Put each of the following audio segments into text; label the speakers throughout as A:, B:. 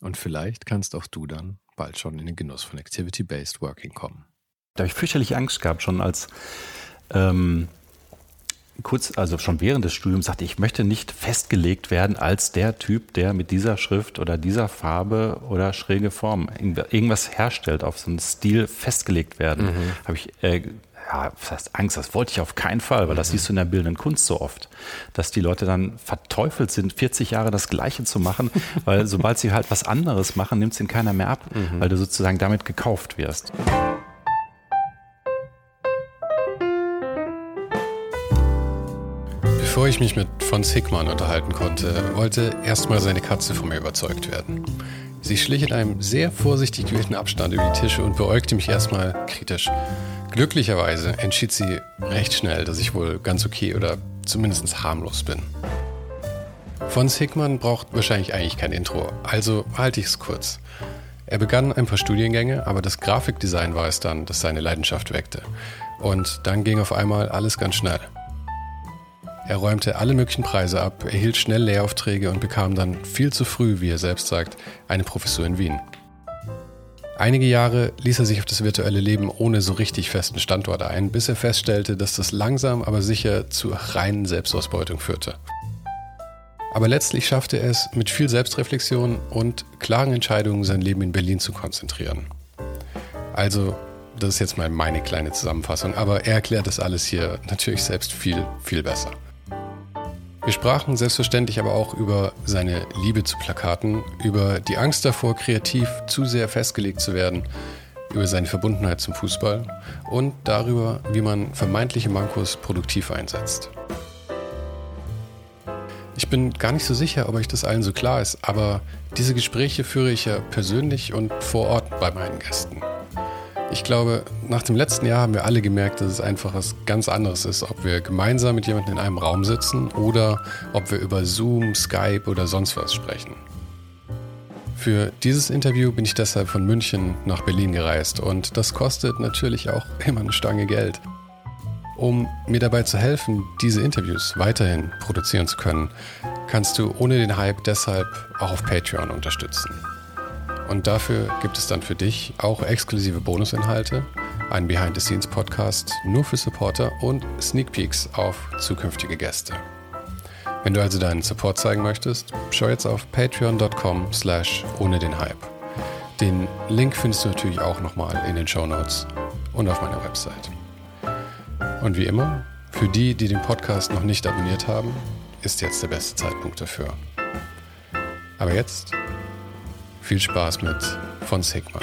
A: Und vielleicht kannst auch du dann bald schon in den Genuss von Activity-Based Working kommen.
B: Da habe ich fürchterlich Angst gehabt, schon als ähm, kurz, also schon während des Studiums sagte, ich möchte nicht festgelegt werden als der Typ, der mit dieser Schrift oder dieser Farbe oder schräge Form irgendwas herstellt, auf so einen Stil festgelegt werden. Mhm. Habe ich äh, ja, das heißt Angst, das wollte ich auf keinen Fall, weil das mhm. siehst du in der bildenden Kunst so oft, dass die Leute dann verteufelt sind, 40 Jahre das Gleiche zu machen, weil sobald sie halt was anderes machen, nimmt es ihnen keiner mehr ab, mhm. weil du sozusagen damit gekauft wirst.
A: Bevor ich mich mit von Hickmann unterhalten konnte, wollte erstmal seine Katze von mir überzeugt werden. Sie schlich in einem sehr vorsichtig gewählten Abstand über die Tische und beäugte mich erstmal kritisch. Glücklicherweise entschied sie recht schnell, dass ich wohl ganz okay oder zumindest harmlos bin. Von Hickmann braucht wahrscheinlich eigentlich kein Intro, also halte ich es kurz. Er begann ein paar Studiengänge, aber das Grafikdesign war es dann, das seine Leidenschaft weckte. Und dann ging auf einmal alles ganz schnell. Er räumte alle möglichen Preise ab, erhielt schnell Lehraufträge und bekam dann viel zu früh, wie er selbst sagt, eine Professur in Wien. Einige Jahre ließ er sich auf das virtuelle Leben ohne so richtig festen Standort ein, bis er feststellte, dass das langsam aber sicher zu reinen Selbstausbeutung führte. Aber letztlich schaffte er es, mit viel Selbstreflexion und klaren Entscheidungen sein Leben in Berlin zu konzentrieren. Also, das ist jetzt mal meine kleine Zusammenfassung, aber er erklärt das alles hier natürlich selbst viel, viel besser. Wir sprachen selbstverständlich aber auch über seine Liebe zu Plakaten, über die Angst davor, kreativ zu sehr festgelegt zu werden, über seine Verbundenheit zum Fußball und darüber, wie man vermeintliche Mankos produktiv einsetzt. Ich bin gar nicht so sicher, ob euch das allen so klar ist, aber diese Gespräche führe ich ja persönlich und vor Ort bei meinen Gästen. Ich glaube, nach dem letzten Jahr haben wir alle gemerkt, dass es einfach was ganz anderes ist, ob wir gemeinsam mit jemandem in einem Raum sitzen oder ob wir über Zoom, Skype oder sonst was sprechen. Für dieses Interview bin ich deshalb von München nach Berlin gereist und das kostet natürlich auch immer eine Stange Geld. Um mir dabei zu helfen, diese Interviews weiterhin produzieren zu können, kannst du ohne den Hype deshalb auch auf Patreon unterstützen. Und dafür gibt es dann für dich auch exklusive Bonusinhalte, einen Behind-the-Scenes-Podcast nur für Supporter und Sneak Peeks auf zukünftige Gäste. Wenn du also deinen Support zeigen möchtest, schau jetzt auf patreon.com slash ohne den Hype. Den Link findest du natürlich auch nochmal in den Show Notes und auf meiner Website. Und wie immer, für die, die den Podcast noch nicht abonniert haben, ist jetzt der beste Zeitpunkt dafür. Aber jetzt viel Spaß mit von Sigma.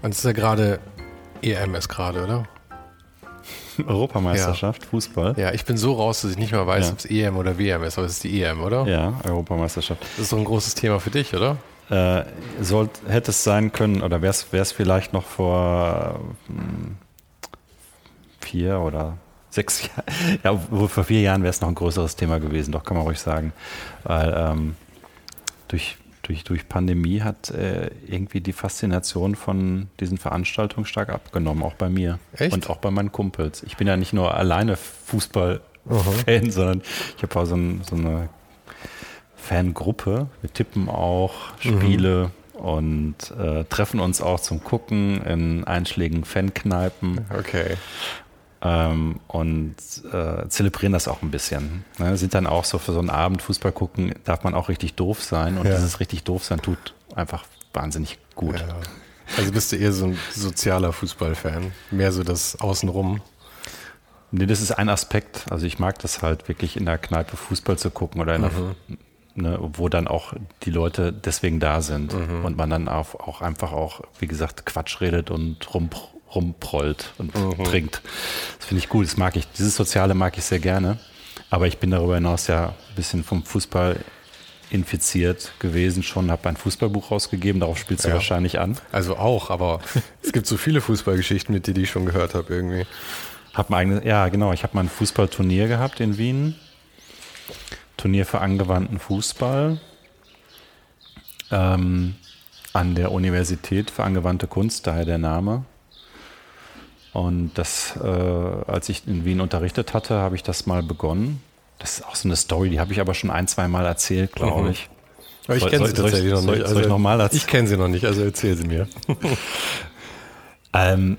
A: Und es ist ja gerade EM ist gerade, oder?
B: Europameisterschaft, ja. Fußball.
A: Ja, ich bin so raus, dass ich nicht mehr weiß, ja. ob es EM oder WM ist, aber es ist die EM, oder?
B: Ja, Europameisterschaft.
A: Das ist doch ein großes Thema für dich, oder?
B: Äh, soll, hätte es sein können, oder wäre es vielleicht noch vor hm, vier oder sechs Jahren, ja, vor vier Jahren wäre es noch ein größeres Thema gewesen, doch kann man ruhig sagen. Weil ähm, durch, durch, durch Pandemie hat äh, irgendwie die Faszination von diesen Veranstaltungen stark abgenommen, auch bei mir. Echt? Und auch bei meinen Kumpels. Ich bin ja nicht nur alleine Fußball-Fan, sondern ich habe auch so, ein, so, eine Fangruppe. Wir tippen auch Spiele. Mhm und äh, treffen uns auch zum Gucken in einschlägigen Fankneipen.
A: Okay.
B: Ähm, und äh, zelebrieren das auch ein bisschen. Ne? Sind dann auch so für so einen Abend Fußball gucken, darf man auch richtig doof sein und
A: Ja.
B: dieses richtig doof sein tut einfach wahnsinnig gut.
A: Ja. Also bist du eher so ein sozialer Fußballfan, mehr so das Außenrum.
B: Nee, das ist ein Aspekt. Also ich mag das halt wirklich in der Kneipe Fußball zu gucken oder in der, ne, wo dann auch die Leute deswegen da sind und man dann auch, auch einfach auch, wie gesagt, Quatsch redet und rum, rumprollt und trinkt. Das finde ich gut. Das mag ich. Dieses Soziale mag ich sehr gerne. Aber ich bin darüber hinaus ja ein bisschen vom Fußball infiziert gewesen schon, habe ein Fußballbuch rausgegeben, darauf spielst du
A: Ja.
B: wahrscheinlich an.
A: Also auch, aber es gibt so viele Fußballgeschichten mit dir, die ich schon gehört habe irgendwie.
B: Hab mein eigenes, ja, genau. Ich habe mal ein Fußballturnier gehabt in Wien. Turnier für angewandten Fußball. Ähm, an der Universität für angewandte Kunst, daher der Name. Und das, äh, als ich in Wien unterrichtet hatte, habe ich das mal begonnen. Das ist auch so eine Story, die habe ich aber schon ein, zwei Mal erzählt, glaube
A: Mhm.
B: ich.
A: Aber ich kenne sie tatsächlich noch nicht. Also
B: soll ich erzählen?
A: ich kenne sie noch nicht, also erzähl sie mir.
B: Ähm,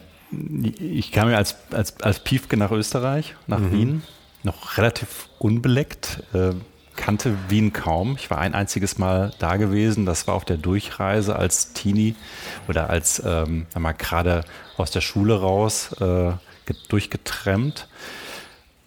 B: ich kam ja als, als, als Piefke nach Österreich, nach Wien, noch relativ unbeleckt, äh, kannte Wien kaum. Ich war ein einziges Mal da gewesen, das war auf der Durchreise als Teenie oder als ähm, gerade aus der Schule raus äh, ge- durchgetrennt.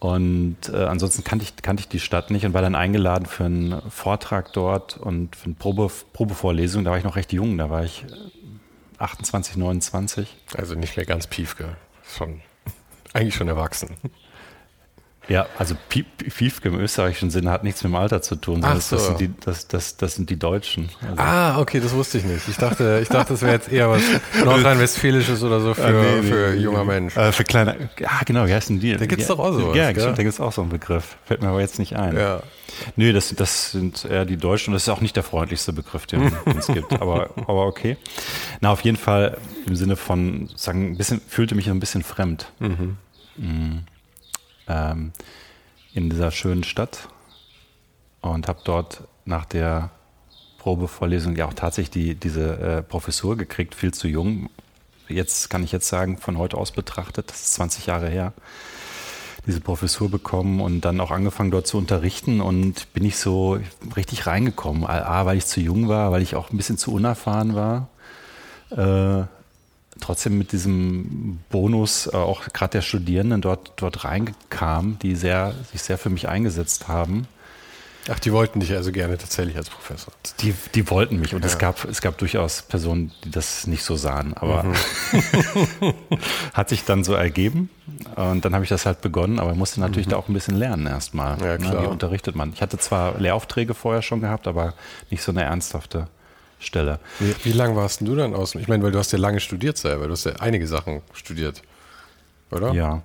B: Und äh, ansonsten kannte ich, kannte ich die Stadt nicht und war dann eingeladen für einen Vortrag dort und für eine Probe, Probevorlesung. Da war ich noch recht jung, da war ich äh, 28, 29.
A: Also nicht mehr ganz Piefke. Schon, eigentlich schon erwachsen.
B: Ja, also Pief, Piefke im österreichischen Sinne hat nichts mit dem Alter zu tun. sondern
A: Ach so.
B: Das sind die, das, das, das sind die Deutschen. Also,
A: Ah, okay, das wusste ich nicht. Ich dachte, ich dachte, das wäre jetzt eher was Nordrhein-Westfälisches oder so für,
B: nee, nee,
A: für
B: nee,
A: junger. Mensch.
B: Äh, für kleine, ja genau, wie heißen die?
A: Da gibt's
B: ja,
A: doch auch sowas,
B: Ja,
A: gell?
B: da gibt es auch so einen Begriff. Fällt mir aber jetzt nicht ein.
A: Ja.
B: Nö, das, das sind eher die Deutschen und das ist auch nicht der freundlichste Begriff, den es gibt. Aber, aber okay. Na, auf jeden Fall im Sinne von, sagen, ein bisschen, fühlte mich ein bisschen fremd. Mhm. Ähm, in dieser schönen Stadt und habe dort nach der Probevorlesung ja auch tatsächlich die, diese äh, Professur gekriegt, viel zu jung. Jetzt kann ich jetzt sagen, von heute aus betrachtet, das ist 20 Jahre her, diese Professur bekommen und dann auch angefangen dort zu unterrichten und bin ich so richtig reingekommen. A, weil ich zu jung war, weil ich auch ein bisschen zu unerfahren war. Äh, trotzdem mit diesem Bonus äh, auch gerade der Studierenden dort, dort reinkam, die sehr, sich sehr für mich eingesetzt haben.
A: Ach, die wollten dich also gerne tatsächlich als Professor.
B: Die, die wollten mich und es,
A: Ja.
B: gab, es gab durchaus Personen, die das nicht so sahen, aber hat sich dann so ergeben und dann habe ich das halt begonnen, aber musste natürlich da auch ein bisschen lernen erstmal.
A: Ja,
B: ne,
A: klar.
B: Wie unterrichtet man? Ich hatte zwar Lehraufträge vorher schon gehabt, aber nicht so eine ernsthafte Stelle.
A: Wie, wie lange warst du dann aus? Ich meine, weil du hast ja lange studiert selber. Du hast ja einige Sachen studiert. Oder?
B: Ja.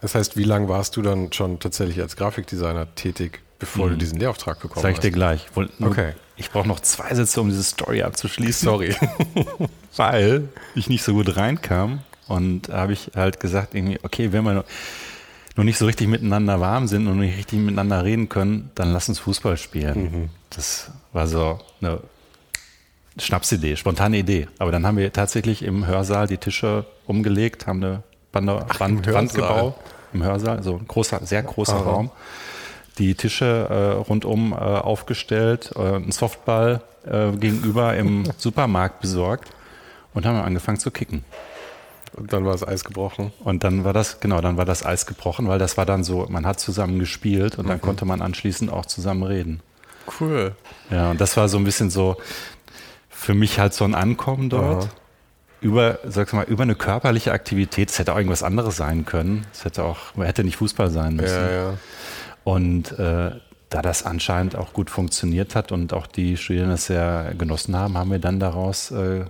A: Das heißt, wie lange warst du dann schon tatsächlich als Grafikdesigner tätig, bevor du diesen Lehrauftrag bekommen
B: Sag ich
A: hast?
B: dir gleich. Nur-
A: Okay.
B: ich brauche noch zwei Sätze, um diese Story abzuschließen.
A: Sorry.
B: weil ich nicht so gut reinkam und habe ich halt gesagt, irgendwie, okay, wenn wir noch nicht so richtig miteinander warm sind und nicht richtig miteinander reden können, dann lass uns Fußball spielen. Das war so eine Schnapsidee, spontane Idee. Aber dann haben wir tatsächlich im Hörsaal die Tische umgelegt, haben eine Bande,
A: im
B: Wand,
A: Hörsaal?
B: Wand gebaut im Hörsaal, so ein großer, sehr großer
A: Aha.
B: Raum. Die Tische äh, rundum äh, aufgestellt, äh, ein Softball äh, gegenüber im Supermarkt besorgt und haben angefangen zu kicken.
A: Und dann war das Eis gebrochen.
B: Und dann war das, genau, dann war das Eis gebrochen, weil das war dann so, man hat zusammen gespielt und dann konnte man anschließend auch zusammen reden.
A: Cool.
B: Ja, und das war so ein bisschen so für mich halt so ein Ankommen dort.
A: Aha.
B: Über, sag's mal, über eine körperliche Aktivität. Es hätte auch irgendwas anderes sein können. Es hätte auch, hätte nicht Fußball sein müssen.
A: Ja, ja.
B: Und äh, da das anscheinend auch gut funktioniert hat und auch die Studierenden es sehr genossen haben, haben wir dann daraus äh,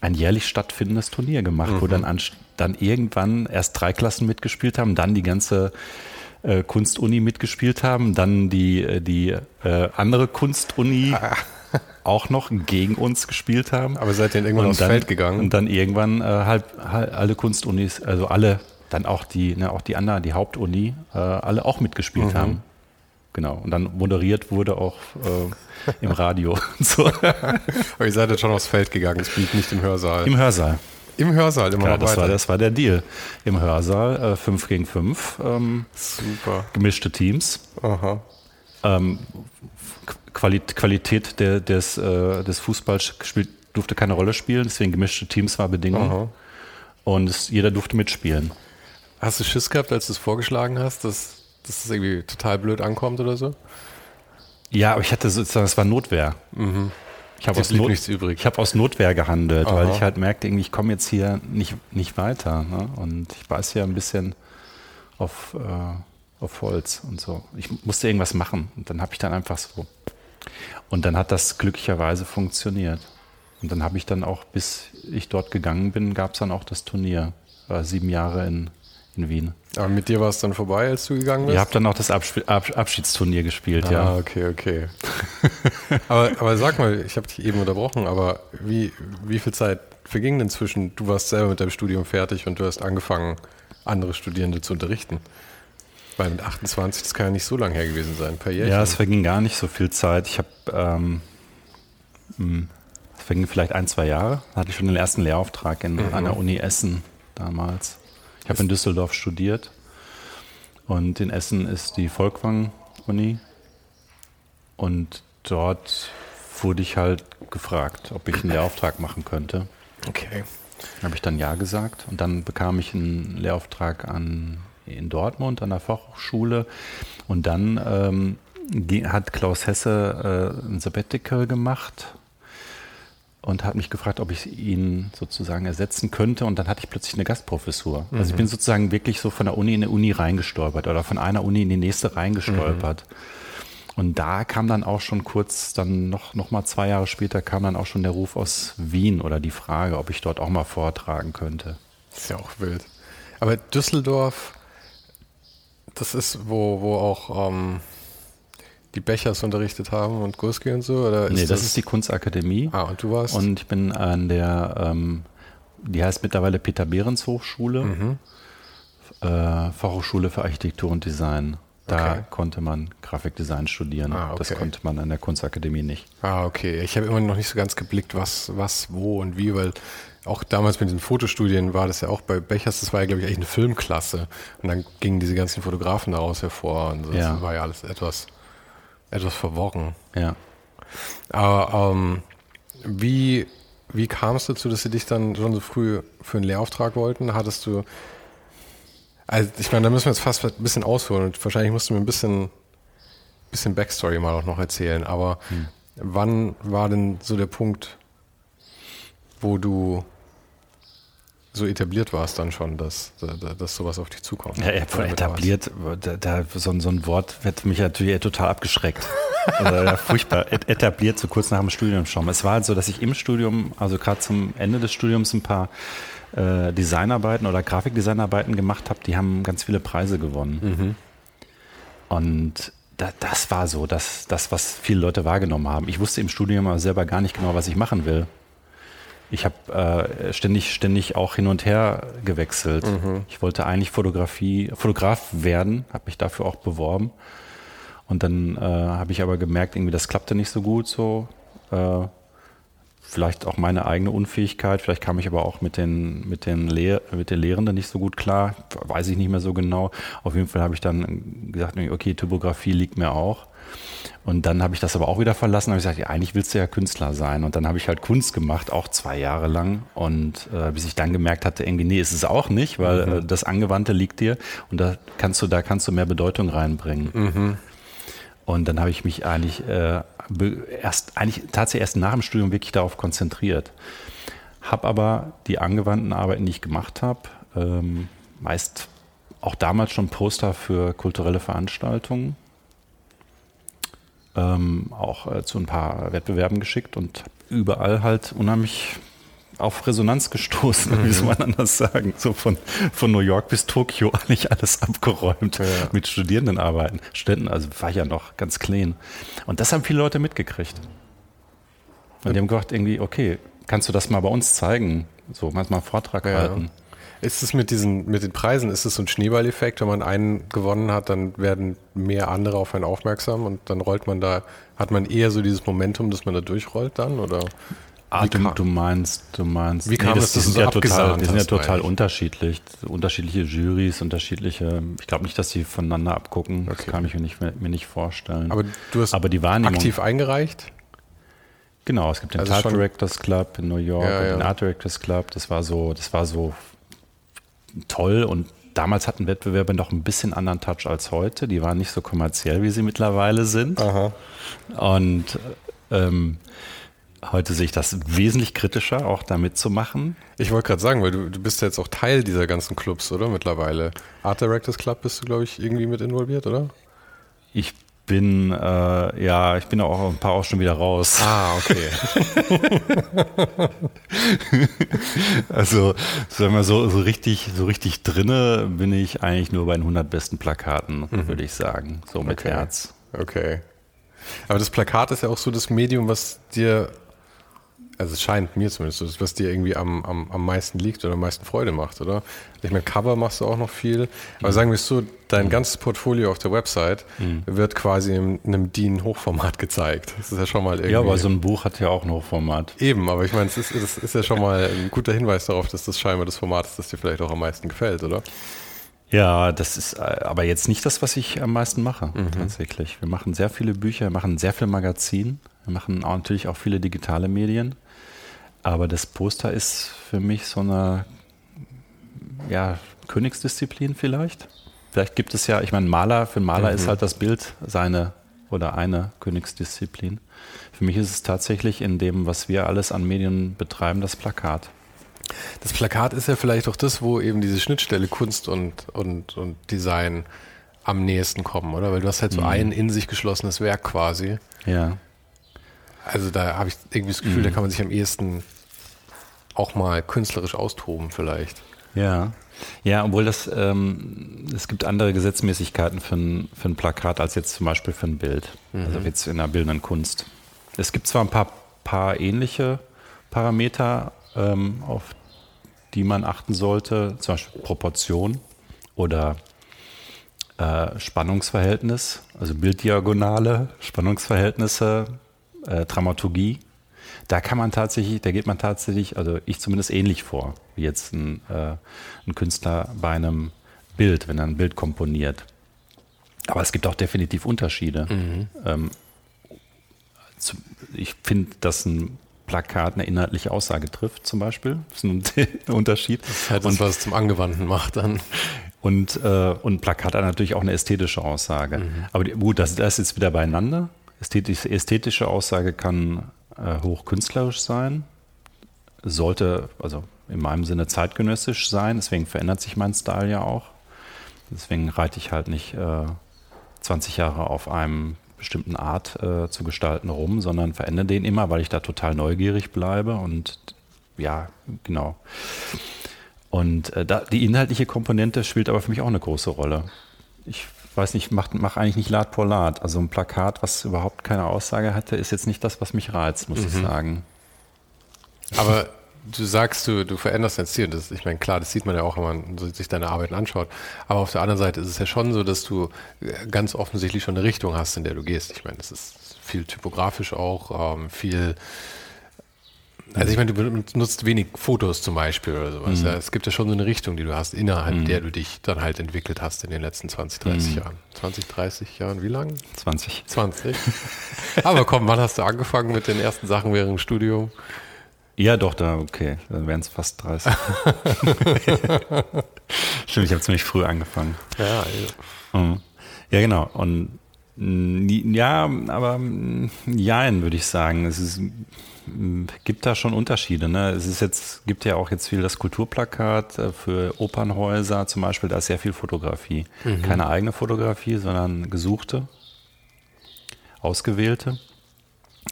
B: ein jährlich stattfindendes Turnier gemacht, wo dann, dann irgendwann erst drei Klassen mitgespielt haben, dann die ganze äh, Kunstuni mitgespielt haben, dann die, äh, die äh, andere Kunstuni auch noch gegen uns gespielt haben.
A: Aber seid ihr irgendwann aufs
B: dann,
A: Feld gegangen?
B: Und dann irgendwann äh, halt, halt alle Kunstunis, also alle, dann auch die, ne, auch die anderen, die Hauptuni, äh, alle auch mitgespielt haben. Genau. Und dann moderiert wurde auch äh, im Radio und so.
A: Aber ihr seid jetzt schon aufs Feld gegangen, es blieb nicht im Hörsaal.
B: Im Hörsaal.
A: Im Hörsaal immer noch
B: das,
A: weiter.
B: war, das war der Deal. Im Hörsaal 5 gegen 5, ähm,
A: Super.
B: gemischte Teams.
A: Aha.
B: Ähm, Qualität der, des, äh, des Fußballs gespielt, durfte keine Rolle spielen, deswegen gemischte Teams war Bedingung.
A: Aha.
B: Und es, jeder durfte mitspielen.
A: Hast du Schiss gehabt, als du es vorgeschlagen hast, dass, dass das irgendwie total blöd ankommt oder so?
B: Ja, aber ich hatte sozusagen, es war Notwehr. Ich habe aus, Not, ich hab aus Notwehr gehandelt, weil
A: Aha.
B: ich halt merkte, irgendwie, ich komme jetzt hier nicht, nicht weiter. Ne? Und ich beiß hier ein bisschen auf, äh, auf Holz und so. Ich musste irgendwas machen. Und dann habe ich dann einfach so. Und dann hat das glücklicherweise funktioniert. Und dann habe ich dann auch, bis ich dort gegangen bin, gab es dann auch das Turnier. War sieben Jahre in, in Wien.
A: Aber mit dir war es dann vorbei, als du gegangen bist?
B: Ihr habt dann auch das Absp Ab Abschiedsturnier gespielt,
A: Ah,
B: ja.
A: okay, okay. aber, aber sag mal, ich habe dich eben unterbrochen, aber wie, wie viel Zeit verging denn zwischen, du warst selber mit deinem Studium fertig und du hast angefangen, andere Studierende zu unterrichten? Weil mit 28, das kann ja nicht so lange her gewesen sein, ein paar Jährchen.
B: Ja, es verging gar nicht so viel Zeit. Ich habe, ähm, mh, es verging vielleicht ein, zwei Jahre. Da hatte ich schon den ersten Lehrauftrag in, an der Uni Essen damals. Ich habe in Düsseldorf studiert und in Essen ist die Volkwang-Uni und dort wurde ich halt gefragt, ob ich einen Lehrauftrag machen könnte.
A: okay.
B: Habe ich dann Ja gesagt und dann bekam ich einen Lehrauftrag an, in Dortmund an der Fachhochschule und dann ähm, hat Klaus Hesse äh, ein Sabbatical gemacht und hat mich gefragt, ob ich ihn sozusagen ersetzen könnte und dann hatte ich plötzlich eine Gastprofessur. Also ich bin sozusagen wirklich so von der Uni in eine Uni reingestolpert oder von einer Uni in die nächste reingestolpert. Und da kam dann auch schon kurz, dann noch, noch mal zwei Jahre später kam dann auch schon der Ruf aus Wien oder die Frage, ob ich dort auch mal vortragen könnte.
A: Ist ja auch wild. Aber Düsseldorf, das ist, wo, wo auch ähm, die Bechers unterrichtet haben und Gurski und so? Oder
B: nee, das, ist die Kunstakademie.
A: Ah, und du warst?
B: Und ich bin an der, ähm, die heißt mittlerweile Peter Behrens Hochschule,
A: Mhm.
B: äh, Fachhochschule für Architektur und Design. Da
A: Okay.
B: konnte man Grafikdesign studieren.
A: Ah,
B: Das
A: okay.
B: konnte man an der Kunstakademie nicht.
A: Ah, okay. Ich habe immer noch nicht so ganz geblickt, was, was, wo und wie, weil auch damals mit den Fotostudien war das ja auch bei Bechers, das war ja, glaube ich, eigentlich eine Filmklasse. Und dann gingen diese ganzen Fotografen daraus hervor und so.
B: Ja.
A: das war ja alles etwas, etwas verworren.
B: Ja.
A: Aber ähm, wie, wie kam es dazu, dass sie dich dann schon so früh für einen Lehrauftrag wollten? Hattest du. Also ich meine, da müssen wir jetzt fast ein bisschen ausholen und wahrscheinlich musst du mir ein bisschen, bisschen Backstory mal auch noch erzählen. Aber wann war denn so der Punkt, wo du so etabliert warst dann schon, dass, dass, dass sowas auf dich zukommt?
B: Ja,
A: mit
B: etabliert, da, da, so, ein- so ein Wort hätte mich natürlich total abgeschreckt. Also, ja, furchtbar. Et- Etabliert, so kurz nach dem Studium schon. Es war halt so, dass ich im Studium, also gerade zum Ende des Studiums, ein paar äh, Designarbeiten oder Grafikdesignarbeiten gemacht habe. Die haben ganz viele Preise gewonnen. Und da, das war so, das, das, was viele Leute wahrgenommen haben. Ich wusste im Studium aber selber gar nicht genau, was ich machen will. Ich habe äh, ständig, ständig auch hin und her gewechselt. Ich wollte eigentlich Fotografie, Fotograf werden, habe mich dafür auch beworben. Und dann äh, habe ich aber gemerkt, irgendwie das klappte nicht so gut so. Äh, vielleicht auch meine eigene Unfähigkeit, vielleicht kam ich aber auch mit den, mit den, Lehr mit den Lehrenden nicht so gut klar, weiß ich nicht mehr so genau. Auf jeden Fall habe ich dann gesagt, okay, Typografie liegt mir auch. Und dann habe ich das aber auch wieder verlassen habe gesagt, ja, eigentlich willst du ja Künstler sein. Und dann habe ich halt Kunst gemacht, auch zwei Jahre lang. Und äh, bis ich dann gemerkt hatte, irgendwie, nee, ist es auch nicht, weil äh, das Angewandte liegt dir und da kannst du, da kannst du mehr Bedeutung reinbringen. Und dann habe ich mich eigentlich äh, erst, eigentlich tatsächlich erst nach dem Studium wirklich darauf konzentriert. Habe aber die angewandten Arbeiten, die ich gemacht habe, ähm, meist auch damals schon Poster für kulturelle Veranstaltungen, ähm, auch äh, zu ein paar Wettbewerben geschickt und überall halt unheimlich auf Resonanz gestoßen, wie soll man anders sagen. So von, von New York bis Tokio eigentlich alles abgeräumt
A: Ja.
B: mit Studierendenarbeiten. Studenten, also war ich ja noch ganz clean. Und das haben viele Leute mitgekriegt. Und die haben gedacht, irgendwie, okay, kannst du das mal bei uns zeigen? So, mal einen Vortrag
A: Ja.
B: halten.
A: Ist es mit diesen, mit den Preisen, ist es so ein Schneeballeffekt, wenn man einen gewonnen hat, dann werden mehr andere auf einen aufmerksam und dann rollt man da, hat man eher so dieses Momentum, dass man da durchrollt dann oder?
B: Ah, du, du, meinst, du meinst.
A: Wie kam nee, das, das, das
B: sind ja total, die sind ja total unterschiedlich. Unterschiedliche Jurys, unterschiedliche. Ich glaube nicht, dass sie voneinander abgucken. Okay. Das kann ich mir nicht, mir nicht vorstellen.
A: Aber du hast
B: Aber die Wahrnehmung,
A: aktiv eingereicht?
B: Genau, es gibt den also Art Directors Club in New York ja, und ja. den Art Directors Club. Das war so, das war so toll und damals hatten Wettbewerbe noch ein bisschen anderen Touch als heute. Die waren nicht so kommerziell, wie sie mittlerweile sind.
A: Aha.
B: Und ähm, heute sehe ich das wesentlich kritischer, auch damit zu machen.
A: Ich wollte gerade sagen, weil du, du bist ja jetzt auch Teil dieser ganzen Clubs, oder? Mittlerweile. Art Directors Club bist du, glaube ich, irgendwie mit involviert, oder?
B: Ich bin, äh, ja, ich bin auch ein paar auch schon wieder raus.
A: Ah, okay.
B: also, sagen wir so, so richtig, so richtig drinne bin ich eigentlich nur bei den 100 besten Plakaten, mhm. würde ich sagen. So mit
A: okay.
B: Herz.
A: Okay. Aber das Plakat ist ja auch so das Medium, was dir also es scheint mir zumindest so, was dir irgendwie am, am, am meisten liegt oder am meisten Freude macht, oder? Ich meine, Cover machst du auch noch viel, aber mhm. sagen wir es so, dein mhm. ganzes Portfolio auf der Website mhm. wird quasi in einem DIN-Hochformat gezeigt. Das ist ja schon mal irgendwie...
B: Ja, aber so ein Buch hat ja auch ein Hochformat.
A: Eben, aber ich meine, es ist, es ist ja schon mal ein guter Hinweis darauf, dass das scheinbar das Format ist, das dir vielleicht auch am meisten gefällt, oder?
B: Ja, das ist äh, aber jetzt nicht das, was ich am meisten mache, mhm. tatsächlich. Wir machen sehr viele Bücher, wir machen sehr viel Magazin, wir machen auch natürlich auch viele digitale Medien. Aber das Poster ist für mich so eine ja, Königsdisziplin vielleicht. Vielleicht gibt es ja, ich meine, Maler, für einen Maler mhm. ist halt das Bild seine oder eine Königsdisziplin. Für mich ist es tatsächlich in dem, was wir alles an Medien betreiben, das Plakat.
A: Das Plakat ist ja vielleicht auch das, wo eben diese Schnittstelle Kunst und, und, und Design am nächsten kommen, oder? Weil du hast halt so mhm. ein in sich geschlossenes Werk quasi.
B: Ja.
A: Also da habe ich irgendwie das Gefühl, mhm. da kann man sich am ehesten auch mal künstlerisch austoben vielleicht.
B: Ja, ja, obwohl das, ähm, es gibt andere Gesetzmäßigkeiten für ein, für ein Plakat als jetzt zum Beispiel für ein Bild. Mhm. Also jetzt in der bildenden Kunst. Es gibt zwar ein paar, paar ähnliche Parameter, ähm, auf die man achten sollte, zum Beispiel Proportion oder äh, Spannungsverhältnis, also Bilddiagonale, Spannungsverhältnisse, äh, Dramaturgie. Da kann man tatsächlich, da geht man tatsächlich, also ich zumindest ähnlich vor, wie jetzt ein, äh, ein Künstler bei einem Bild, wenn er ein Bild komponiert. Aber es gibt auch definitiv Unterschiede. Mhm. Ähm, ich finde, dass ein Plakat eine inhaltliche Aussage trifft, zum Beispiel. Das ist ein Unterschied. Das
A: ist halt das, und, was es zum Angewandten macht dann.
B: Und, äh, und Plakat hat natürlich auch eine ästhetische Aussage. Mhm. Aber die, gut, das, das ist jetzt wieder beieinander. Ästhetische, ästhetische Aussage kann äh, hochkünstlerisch sein, sollte also in meinem Sinne zeitgenössisch sein, deswegen verändert sich mein Style ja auch. Deswegen reite ich halt nicht äh, 20 Jahre auf einem bestimmten Art äh, zu gestalten rum, sondern verändere den immer, weil ich da total neugierig bleibe und ja, genau. Und äh, da, die inhaltliche Komponente spielt aber für mich auch eine große Rolle. Ich weiß nicht, mach, mach eigentlich nicht Lad por Lad. Also ein Plakat, was überhaupt keine Aussage hatte, ist jetzt nicht das, was mich reizt, muss mhm. ich sagen.
A: Aber du sagst, du, du veränderst dein Stil. Das, ich meine, klar, das sieht man ja auch, wenn man sich deine Arbeiten anschaut. Aber auf der anderen Seite ist es ja schon so, dass du ganz offensichtlich schon eine Richtung hast, in der du gehst. Ich meine, das ist viel typografisch auch, ähm, viel also ich meine, du benutzt wenig Fotos zum Beispiel oder sowas. Mhm. Ja. Es gibt ja schon so eine Richtung, die du hast, innerhalb mhm. der du dich dann halt entwickelt hast in den letzten 20, 30 mhm. Jahren. 20, 30 Jahren, wie lang?
B: 20.
A: 20. Aber komm, wann hast du angefangen mit den ersten Sachen während dem Studium?
B: Ja, doch, da, okay, dann wären es fast 30. Stimmt, ich habe ziemlich früh angefangen.
A: Ja,
B: ja. Mhm. Ja, genau. Und ja, aber jein, würde ich sagen. Es ist gibt da schon Unterschiede. Ne? Es ist jetzt, gibt ja auch jetzt viel das Kulturplakat äh, für Opernhäuser zum Beispiel, da ist sehr viel Fotografie. Mhm. Keine eigene Fotografie, sondern gesuchte, ausgewählte.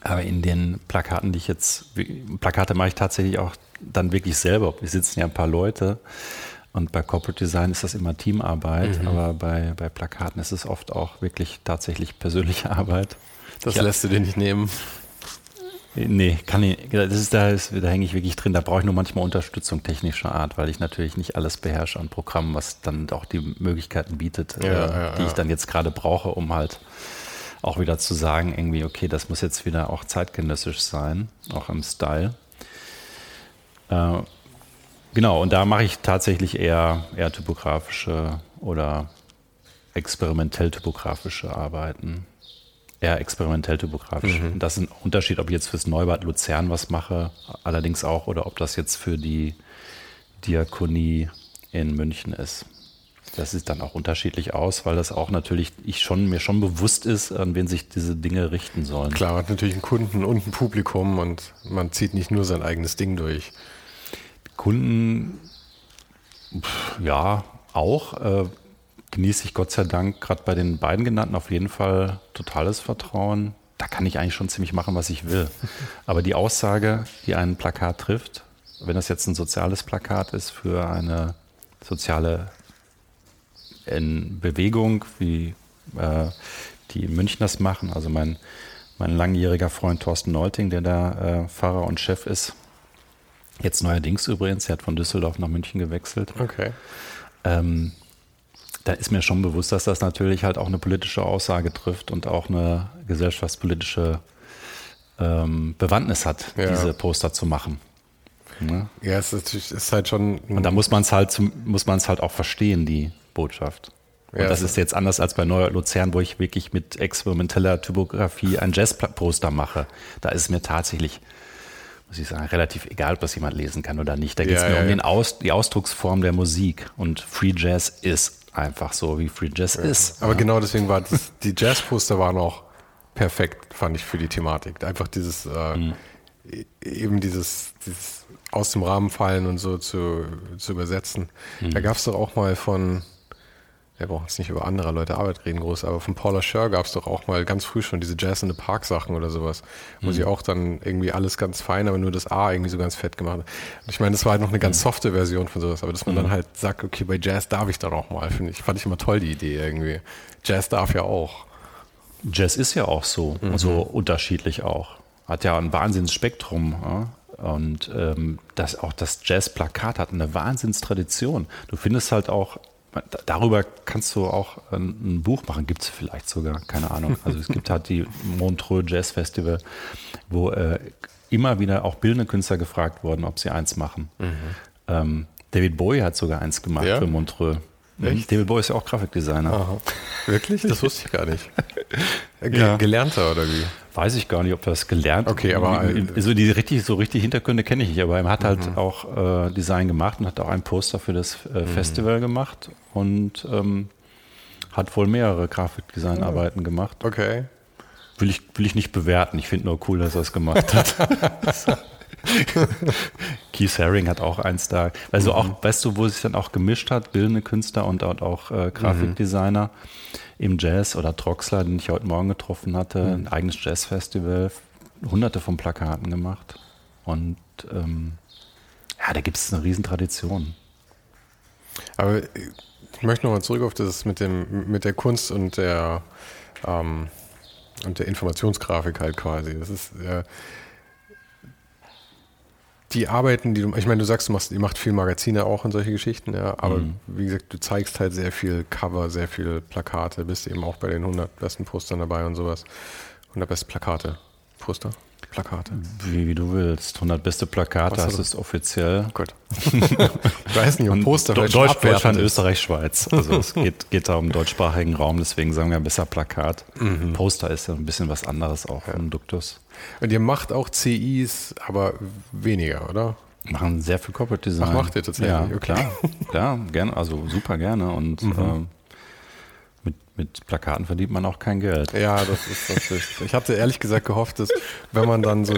B: Aber in den Plakaten, die ich jetzt, Plakate mache ich tatsächlich auch dann wirklich selber. Wir sitzen ja ein paar Leute und bei Corporate Design ist das immer Teamarbeit, mhm. aber bei, bei Plakaten ist es oft auch wirklich tatsächlich persönliche Arbeit.
A: Das ja. lässt du dir nicht nehmen.
B: Nee, kann ich, das ist, da, ist, da hänge ich wirklich drin. Da brauche ich nur manchmal Unterstützung technischer Art, weil ich natürlich nicht alles beherrsche an Programmen, was dann auch die Möglichkeiten bietet, ja, äh, ja, die ja. ich dann jetzt gerade brauche, um halt auch wieder zu sagen, irgendwie, okay, das muss jetzt wieder auch zeitgenössisch sein, auch im Style. Äh, genau, und da mache ich tatsächlich eher, eher typografische oder experimentell typografische Arbeiten. Eher experimentell typografisch. Mhm. Das ist ein Unterschied, ob ich jetzt fürs Neubad Luzern was mache, allerdings auch, oder ob das jetzt für die Diakonie in München ist. Das sieht dann auch unterschiedlich aus, weil das auch natürlich ich schon mir schon bewusst ist, an wen sich diese Dinge richten sollen.
A: Klar, hat natürlich einen Kunden und ein Publikum und man zieht nicht nur sein eigenes Ding durch.
B: Kunden, ja, auch. Äh, genieße ich Gott sei Dank gerade bei den beiden genannten auf jeden Fall totales Vertrauen. Da kann ich eigentlich schon ziemlich machen, was ich will. Aber die Aussage, die ein Plakat trifft, wenn das jetzt ein soziales Plakat ist für eine soziale in Bewegung, wie äh, die München das machen. Also mein, mein langjähriger Freund Thorsten Neuting, der da äh, Pfarrer und Chef ist. Jetzt neuerdings übrigens, er hat von Düsseldorf nach München gewechselt.
A: Okay.
B: Ähm, da ist mir schon bewusst, dass das natürlich halt auch eine politische Aussage trifft und auch eine gesellschaftspolitische ähm, Bewandtnis hat, ja. diese Poster zu machen.
A: Ne? Ja, es ist, ist, halt schon.
B: Und da muss man es halt, muss man es halt auch verstehen, die Botschaft. Und ja, das ist jetzt anders als bei Neuer Luzern, wo ich wirklich mit experimenteller Typografie ein Jazz-Poster mache. Da ist es mir tatsächlich, muss ich sagen, relativ egal, ob das jemand lesen kann oder nicht. Da geht es ja, mir ja, um den Aus, die Ausdrucksform der Musik. Und Free Jazz ist einfach so, wie Free Jazz ist.
A: Aber genau deswegen war das, die Jazz-Poster waren auch perfekt, fand ich, für die Thematik. Einfach dieses, äh, mhm. Eben dieses, dieses aus dem Rahmen fallen und so zu, zu übersetzen. Mhm. Da gab es doch auch mal von, wir brauchen jetzt nicht über andere Leute Arbeit reden groß, aber von Paula Scher gab es doch auch mal ganz früh schon diese Jazz in the Park Sachen oder sowas, wo mhm. sie auch dann irgendwie alles ganz fein, aber nur das A irgendwie so ganz fett gemacht hat. Und ich meine, das war halt noch eine ganz mhm. softe Version von sowas, aber dass man mhm. dann halt sagt, okay, bei Jazz darf ich dann auch mal, finde ich, fand ich immer toll die Idee irgendwie. Jazz darf ja auch.
B: Jazz ist ja auch so, mhm. so unterschiedlich auch. Hat ja ein Wahnsinnsspektrum. Ja? Und ähm, das, auch das Jazz-Plakat hat eine Wahnsinnstradition. Du findest halt auch Darüber kannst du auch ein, ein Buch machen, gibt es vielleicht sogar, keine Ahnung. Also es gibt halt die Montreux Jazz Festival, wo äh, immer wieder auch bildende Künstler gefragt wurden, ob sie eins machen. Mhm. Ähm, David Bowie hat sogar eins gemacht ja? für Montreux. Mhm. Echt? David Bowie ist ja auch Grafikdesigner. Aha.
A: Wirklich? Das wusste ich gar nicht. Ge ja. Gelernter oder wie?
B: Weiß ich gar nicht, ob das gelernt
A: Okay, aber.
B: Also die richtig, so richtig Hintergründe kenne ich nicht, aber er hat halt mhm. auch äh, Design gemacht und hat auch ein Poster für das äh, mhm. Festival gemacht und ähm, hat wohl mehrere Grafikdesignarbeiten gemacht.
A: Okay.
B: Will ich, will ich nicht bewerten. Ich finde nur cool, dass er es gemacht hat. Keith Haring hat auch eins da. Also mhm. auch, weißt du, wo sich dann auch gemischt hat, bildende Künstler und, auch äh, Grafikdesigner mhm. im Jazz oder Troxler, den ich heute Morgen getroffen hatte, mhm. ein eigenes Jazzfestival, hunderte von Plakaten gemacht. Und ähm, ja, da gibt es eine Riesentradition.
A: Aber ich möchte nochmal zurück auf das mit dem, mit der Kunst und der ähm, und der Informationsgrafik halt quasi. Das ist äh, die Arbeiten, die du, ich meine, du sagst, du machst, ihr macht viel Magazine auch und solche Geschichten, ja, aber mhm. wie gesagt, du zeigst halt sehr viel Cover, sehr viel Plakate, bist eben auch bei den 100 besten Postern dabei und sowas. 100 beste Plakate, Poster, Plakate.
B: Wie, wie du willst. 100 beste Plakate, das ist offiziell.
A: Gut. ich weiß nicht, um Poster
B: Deutsch, Deutschland, Österreich, Schweiz. Also es geht, geht da um deutschsprachigen Raum, deswegen sagen wir besser Plakat. Mhm. Poster ist ja ein bisschen was anderes auch ja. vom Duktus.
A: Und ihr macht auch CIs, aber weniger, oder?
B: Machen sehr viel Corporate Design. Ach,
A: macht ihr tatsächlich?
B: Ja, okay. klar. klar, gerne, also super gerne. Und mhm. äh, mit, mit Plakaten verdient man auch kein Geld.
A: Ja, das ist natürlich. Ich hatte ehrlich gesagt gehofft, dass wenn man dann so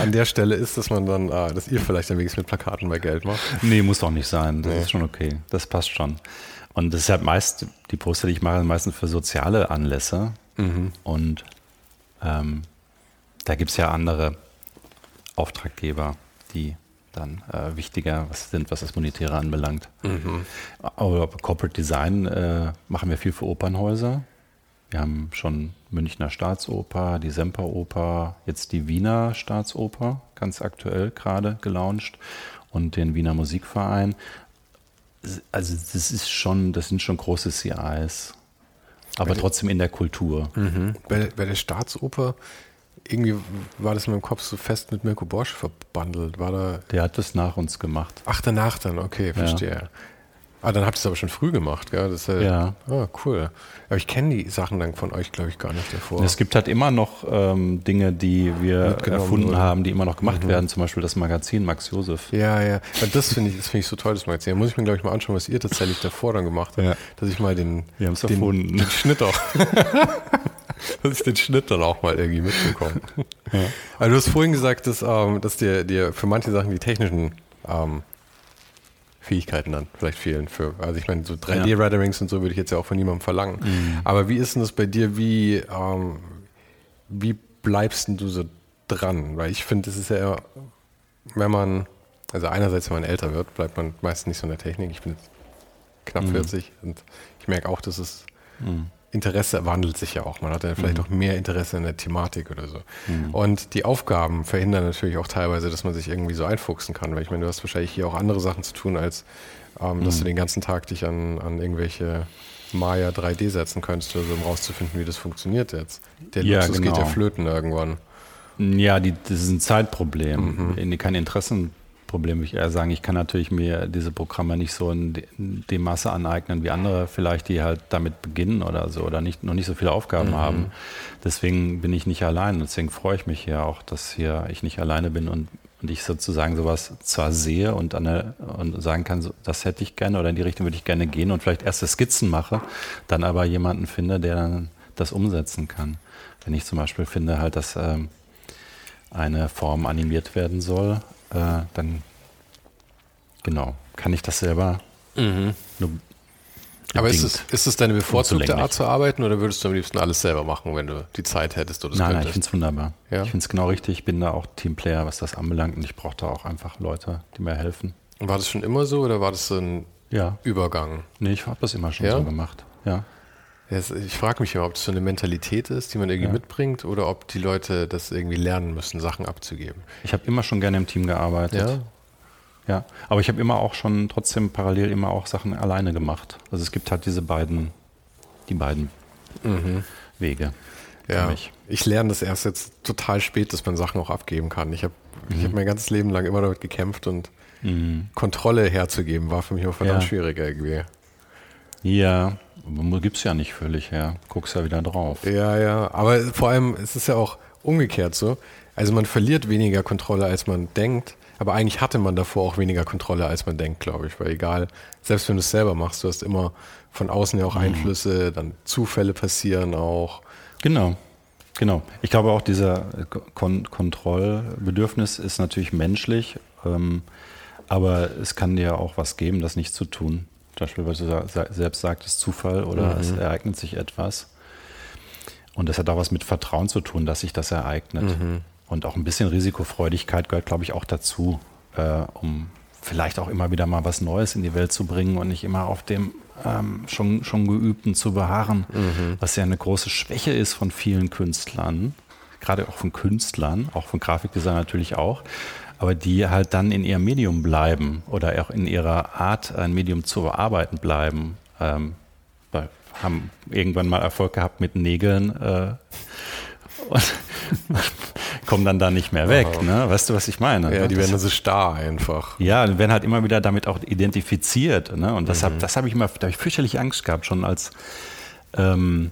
A: an der Stelle ist, dass man dann, ah, dass ihr vielleicht dann wenigstens mit Plakaten mehr Geld macht.
B: Nee, muss auch nicht sein. Das nee. ist schon okay. Das passt schon. Und das ist halt meist, die Poster, die ich mache, meistens für soziale Anlässe. Mhm. Und ähm, da gibt es ja andere Auftraggeber, die dann äh, wichtiger was sind, was das Monetäre anbelangt. Mhm. Aber Corporate Design äh, machen wir viel für Opernhäuser. Wir haben schon Münchner Staatsoper, die Semperoper, jetzt die Wiener Staatsoper, ganz aktuell gerade gelauncht und den Wiener Musikverein. Also das ist schon, das sind schon große CIs, aber bei trotzdem in der Kultur.
A: Mhm. Bei, bei der Staatsoper irgendwie war das in meinem Kopf so fest mit Mirko Bosch verbandelt. War da.
B: Der hat das nach uns gemacht.
A: Ach, danach dann, okay, verstehe. Ja. Ah, dann habt ihr es aber schon früh gemacht, gell? Das
B: ja. ja.
A: Ah, cool. Aber ich kenne die Sachen dann von euch, glaube ich, gar nicht davor.
B: Es gibt halt immer noch ähm, Dinge, die wir erfunden oder? haben, die immer noch gemacht mhm. werden. Zum Beispiel das Magazin Max Josef.
A: Ja, ja. Das finde ich, das ich so toll, das Magazin. Da muss ich mir, glaube ich, mal anschauen, was ihr tatsächlich davor dann gemacht habt. Ja. Dass ich mal den,
B: wir den, erfunden.
A: den Schnitt auch. dass ich den Schnitt dann auch mal irgendwie mitbekomme. Ja. Also du hast vorhin gesagt, dass, ähm, dass dir, dir für manche Sachen die technischen ähm, Fähigkeiten dann vielleicht fehlen. Für, also ich meine, so 3D-Renderings und so würde ich jetzt ja auch von niemandem verlangen. Mhm. Aber wie ist denn das bei dir? Wie, ähm, wie bleibst denn du so dran? Weil ich finde, es ist ja, wenn man, also einerseits, wenn man älter wird, bleibt man meistens nicht so in der Technik. Ich bin jetzt knapp mhm. 40 und ich merke auch, dass es mhm. Interesse wandelt sich ja auch. Man hat ja vielleicht mhm. auch mehr Interesse in der Thematik oder so. Mhm. Und die Aufgaben verhindern natürlich auch teilweise, dass man sich irgendwie so einfuchsen kann. Weil ich meine, du hast wahrscheinlich hier auch andere Sachen zu tun, als ähm, mhm. dass du mhm. den ganzen Tag dich an, an irgendwelche Maya 3D setzen könntest, oder so, um rauszufinden, wie das funktioniert jetzt. Der ja, Luxus genau. geht ja flöten irgendwann.
B: Ja, die, das ist ein Zeitproblem. Mhm. Kein Interessen Problem, würde ich eher sagen. Ich kann natürlich mir diese Programme nicht so in dem Maße aneignen wie andere vielleicht, die halt damit beginnen oder so oder nicht, noch nicht so viele Aufgaben mhm. haben. Deswegen bin ich nicht allein. Deswegen freue ich mich ja auch, dass hier ich nicht alleine bin und, und ich sozusagen sowas zwar sehe und, eine, und sagen kann, so, das hätte ich gerne oder in die Richtung würde ich gerne gehen und vielleicht erste Skizzen mache, dann aber jemanden finde, der dann das umsetzen kann. Wenn ich zum Beispiel finde halt, dass ähm, eine Form animiert werden soll, äh, dann genau, kann ich das selber mhm.
A: nur aber ist es, ist es deine bevorzugte Art zu arbeiten oder würdest du am liebsten alles selber machen, wenn du die Zeit hättest oder
B: Nein, könntest? nein, ich finde es wunderbar. Ja? Ich finde es genau richtig. Ich bin da auch Teamplayer, was das anbelangt und ich brauche da auch einfach Leute, die mir helfen.
A: War das schon immer so oder war das ein ja. Übergang?
B: Nee, ich habe das immer schon ja? so gemacht. Ja.
A: Ich frage mich immer, ob das so eine Mentalität ist, die man irgendwie ja. mitbringt oder ob die Leute das irgendwie lernen müssen, Sachen abzugeben.
B: Ich habe immer schon gerne im Team gearbeitet. Ja. Ja, aber ich habe immer auch schon trotzdem parallel immer auch Sachen alleine gemacht. Also es gibt halt diese beiden, die beiden mhm. Wege.
A: Ja, ich lerne das erst jetzt total spät, dass man Sachen auch abgeben kann. Ich habe mhm. hab mein ganzes Leben lang immer damit gekämpft und mhm. Kontrolle herzugeben war für mich auch verdammt ja. schwierig irgendwie.
B: Ja, gibt es ja nicht völlig her. Guckst ja wieder drauf.
A: Ja, ja. Aber vor allem ist es ja auch umgekehrt so. Also man verliert weniger Kontrolle, als man denkt. Aber eigentlich hatte man davor auch weniger Kontrolle, als man denkt, glaube ich. Weil egal, selbst wenn du es selber machst, du hast immer von außen ja auch mhm. Einflüsse, dann Zufälle passieren auch.
B: Genau. Genau. Ich glaube auch, dieser Kon Kontrollbedürfnis ist natürlich menschlich, ähm, aber es kann dir auch was geben, das nicht zu tun. Zum Beispiel, was du selbst sagtest, Zufall oder mhm. es ereignet sich etwas. Und das hat auch was mit Vertrauen zu tun, dass sich das ereignet. Mhm. Und auch ein bisschen Risikofreudigkeit gehört, glaube ich, auch dazu, äh, um vielleicht auch immer wieder mal was Neues in die Welt zu bringen und nicht immer auf dem ähm, schon, schon Geübten zu beharren, mhm. was ja eine große Schwäche ist von vielen Künstlern, gerade auch von Künstlern, auch von Grafikdesignern natürlich auch, aber die halt dann in ihrem Medium bleiben oder auch in ihrer Art, ein Medium zu bearbeiten bleiben. Ähm, haben irgendwann mal Erfolg gehabt mit Nägeln äh, und kommen dann da nicht mehr weg. Ne? Weißt du, was ich meine?
A: Ja, die werden so starr einfach.
B: Ja, die werden halt immer wieder damit auch identifiziert. Ne? Und das mhm. habe hab ich immer, da habe ich fürchterlich Angst gehabt, schon als ähm,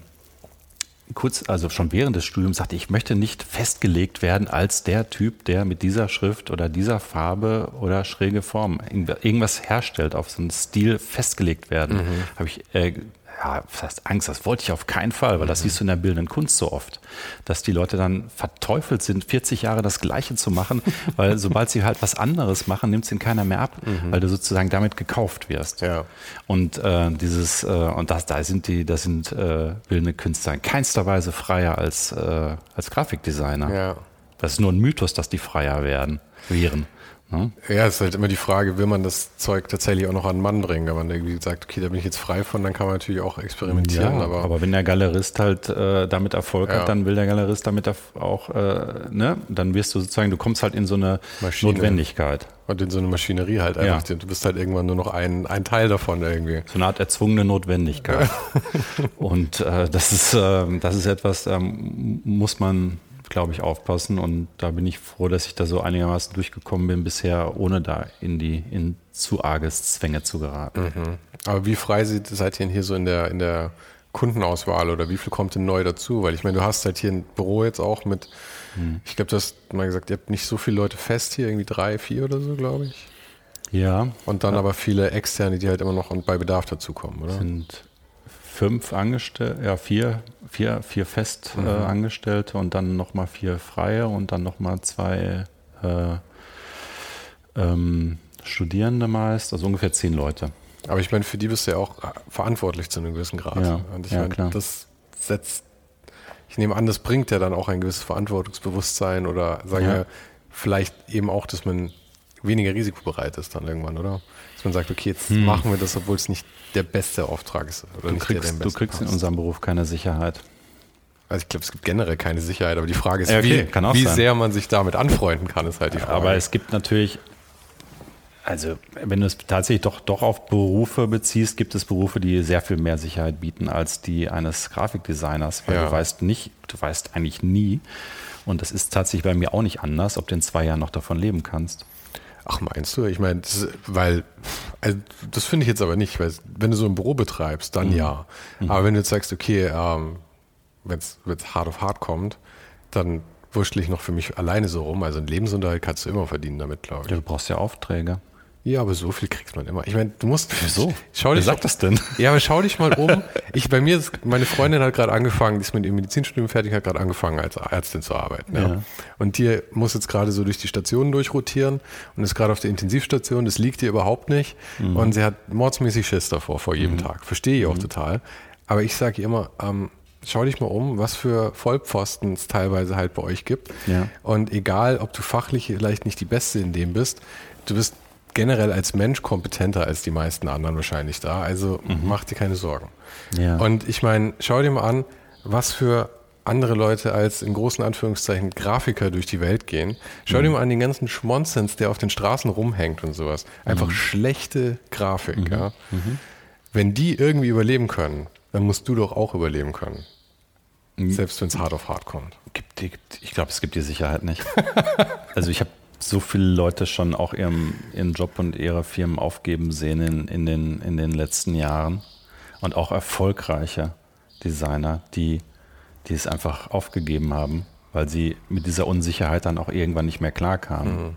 B: kurz, also schon während des Studiums sagte, ich möchte nicht festgelegt werden als der Typ, der mit dieser Schrift oder dieser Farbe oder schräge Form irgendwas herstellt, auf so einen Stil festgelegt werden. Mhm. Habe ich äh, ja, das heißt Angst, das wollte ich auf keinen Fall, weil das mhm. siehst du in der bildenden Kunst so oft, dass die Leute dann verteufelt sind, 40 Jahre das Gleiche zu machen, weil sobald sie halt was anderes machen, nimmt es ihnen keiner mehr ab, mhm. weil du sozusagen damit gekauft wirst. Ja. Und äh, dieses, äh, und das, da sind die, das sind äh, bildende Künstler in keinster Weise freier als, äh, als Grafikdesigner. Ja. Das ist nur ein Mythos, dass die freier werden, wären.
A: Ne? Ja, es ist halt immer die Frage, will man das Zeug tatsächlich auch noch an den Mann bringen? Wenn man irgendwie sagt, okay, da bin ich jetzt frei von, dann kann man natürlich auch experimentieren.
B: Ja, aber, aber wenn der Galerist halt äh, damit Erfolg ja. hat, dann will der Galerist damit auch, äh, ne? Dann wirst du sozusagen, du kommst halt in so eine Maschine. Notwendigkeit.
A: Und in so eine Maschinerie halt einfach. Ja. Du bist halt irgendwann nur noch ein, ein Teil davon irgendwie.
B: So eine Art erzwungene Notwendigkeit. Und äh, das ist, äh, das ist etwas, ähm, muss man glaube ich, aufpassen. Und da bin ich froh, dass ich da so einigermaßen durchgekommen bin bisher, ohne da in die in zu arges Zwänge zu geraten.
A: Mhm. Aber wie frei seid ihr denn hier so in der, in der Kundenauswahl oder wie viel kommt denn neu dazu? Weil ich meine, du hast halt hier ein Büro jetzt auch mit, hm. ich glaube, du hast mal gesagt, ihr habt nicht so viele Leute fest hier, irgendwie drei, vier oder so, glaube ich.
B: Ja.
A: Und dann ja. aber viele externe, die halt immer noch bei Bedarf dazukommen, oder?
B: Sind fünf Angestellte, ja, vier, vier, vier fest mhm. äh, und dann nochmal vier Freie und dann nochmal zwei äh, ähm, Studierende meist, also ungefähr zehn Leute.
A: Aber ich meine, für die bist du ja auch verantwortlich zu einem gewissen Grad.
B: Ja,
A: und ich
B: ja,
A: meine,
B: klar.
A: das setzt, ich nehme an, das bringt ja dann auch ein gewisses Verantwortungsbewusstsein oder sagen ja. wir vielleicht eben auch, dass man weniger risikobereit ist dann irgendwann, oder? Dass man sagt, okay, jetzt hm. machen wir das, obwohl es nicht der beste Auftrag ist. Oder
B: du
A: nicht
B: kriegst,
A: der, der
B: du kriegst in unserem Beruf keine Sicherheit.
A: Also ich glaube, es gibt generell keine Sicherheit, aber die Frage ist,
B: ja, okay,
A: wie, wie sehr man sich damit anfreunden kann, ist halt die Frage.
B: Aber es gibt natürlich also, wenn du es tatsächlich doch, doch auf Berufe beziehst, gibt es Berufe, die sehr viel mehr Sicherheit bieten als die eines Grafikdesigners, weil ja. du weißt nicht, du weißt eigentlich nie, und das ist tatsächlich bei mir auch nicht anders, ob du in zwei Jahren noch davon leben kannst.
A: Ach, meinst du? Ich meine, weil, also das finde ich jetzt aber nicht, weil wenn du so ein Büro betreibst, dann mhm. ja. Mhm. Aber wenn du jetzt sagst, okay, ähm, wenn es hart auf hart kommt, dann wurschtel ich noch für mich alleine so rum. Also einen Lebensunterhalt kannst du immer verdienen damit, glaube ich.
B: Ja, du brauchst ja Aufträge.
A: Ja, aber so viel kriegt man immer. Ich meine, du musst.
B: Wieso?
A: Schau dich
B: Wer sagt das denn?
A: Ja, aber schau dich mal um. Ich, bei mir ist, meine Freundin hat gerade angefangen, die ist mit dem Medizinstudium fertig, hat gerade angefangen, als Ärztin zu arbeiten. Ja. ja. Und die muss jetzt gerade so durch die Stationen durchrotieren und ist gerade auf der Intensivstation. Das liegt ihr überhaupt nicht. Mhm. Und sie hat mordsmäßig Schiss davor, vor jedem mhm. Tag. Verstehe ich auch mhm. total. Aber ich sage ihr immer, ähm, schau dich mal um, was für Vollpfosten es teilweise halt bei euch gibt.
B: Ja.
A: Und egal, ob du fachlich vielleicht nicht die Beste in dem bist, du bist generell als Mensch kompetenter als die meisten anderen wahrscheinlich da. Also mhm. mach dir keine Sorgen.
B: Ja.
A: Und ich meine, schau dir mal an, was für andere Leute als in großen Anführungszeichen Grafiker durch die Welt gehen. Schau mhm. dir mal an den ganzen Schmonzens, der auf den Straßen rumhängt und sowas. Einfach mhm. schlechte Grafik.
B: Mhm.
A: Ja.
B: Mhm.
A: Wenn die irgendwie überleben können, dann musst du doch auch überleben können. Mhm. Selbst wenn es hart auf hart kommt.
B: ich glaube, es gibt die Sicherheit nicht. also ich habe so viele Leute schon auch ihren, ihren Job und ihre Firmen aufgeben sehen in, in, den, in den letzten Jahren. Und auch erfolgreiche Designer, die, die es einfach aufgegeben haben, weil sie mit dieser Unsicherheit dann auch irgendwann nicht mehr klarkamen. Mhm.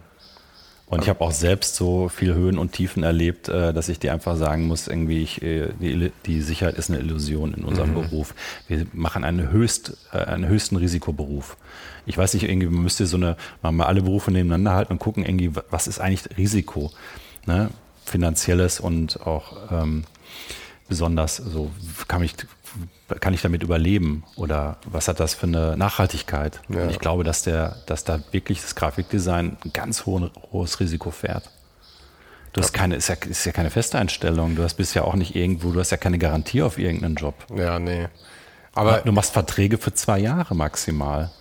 B: Und ich habe auch selbst so viel Höhen und Tiefen erlebt, äh, dass ich dir einfach sagen muss, irgendwie, ich, äh, die, die, Sicherheit ist eine Illusion in unserem mhm. Beruf. Wir machen einen, höchst, äh, einen höchsten Risikoberuf. Ich weiß nicht, irgendwie, man müsste so eine, mal alle Berufe nebeneinander halten und gucken, irgendwie, was ist eigentlich Risiko? Ne? Finanzielles und auch ähm, besonders so, kann ich kann ich damit überleben oder was hat das für eine Nachhaltigkeit? Ja. Und ich glaube, dass, der, dass da wirklich das Grafikdesign ein ganz hohen, hohes Risiko fährt. Du hast keine, ist ja, ist ja keine Festeinstellung. Du hast bist ja auch nicht irgendwo, du hast ja keine Garantie auf irgendeinen Job.
A: Ja, nee.
B: Aber du machst Verträge für zwei Jahre maximal.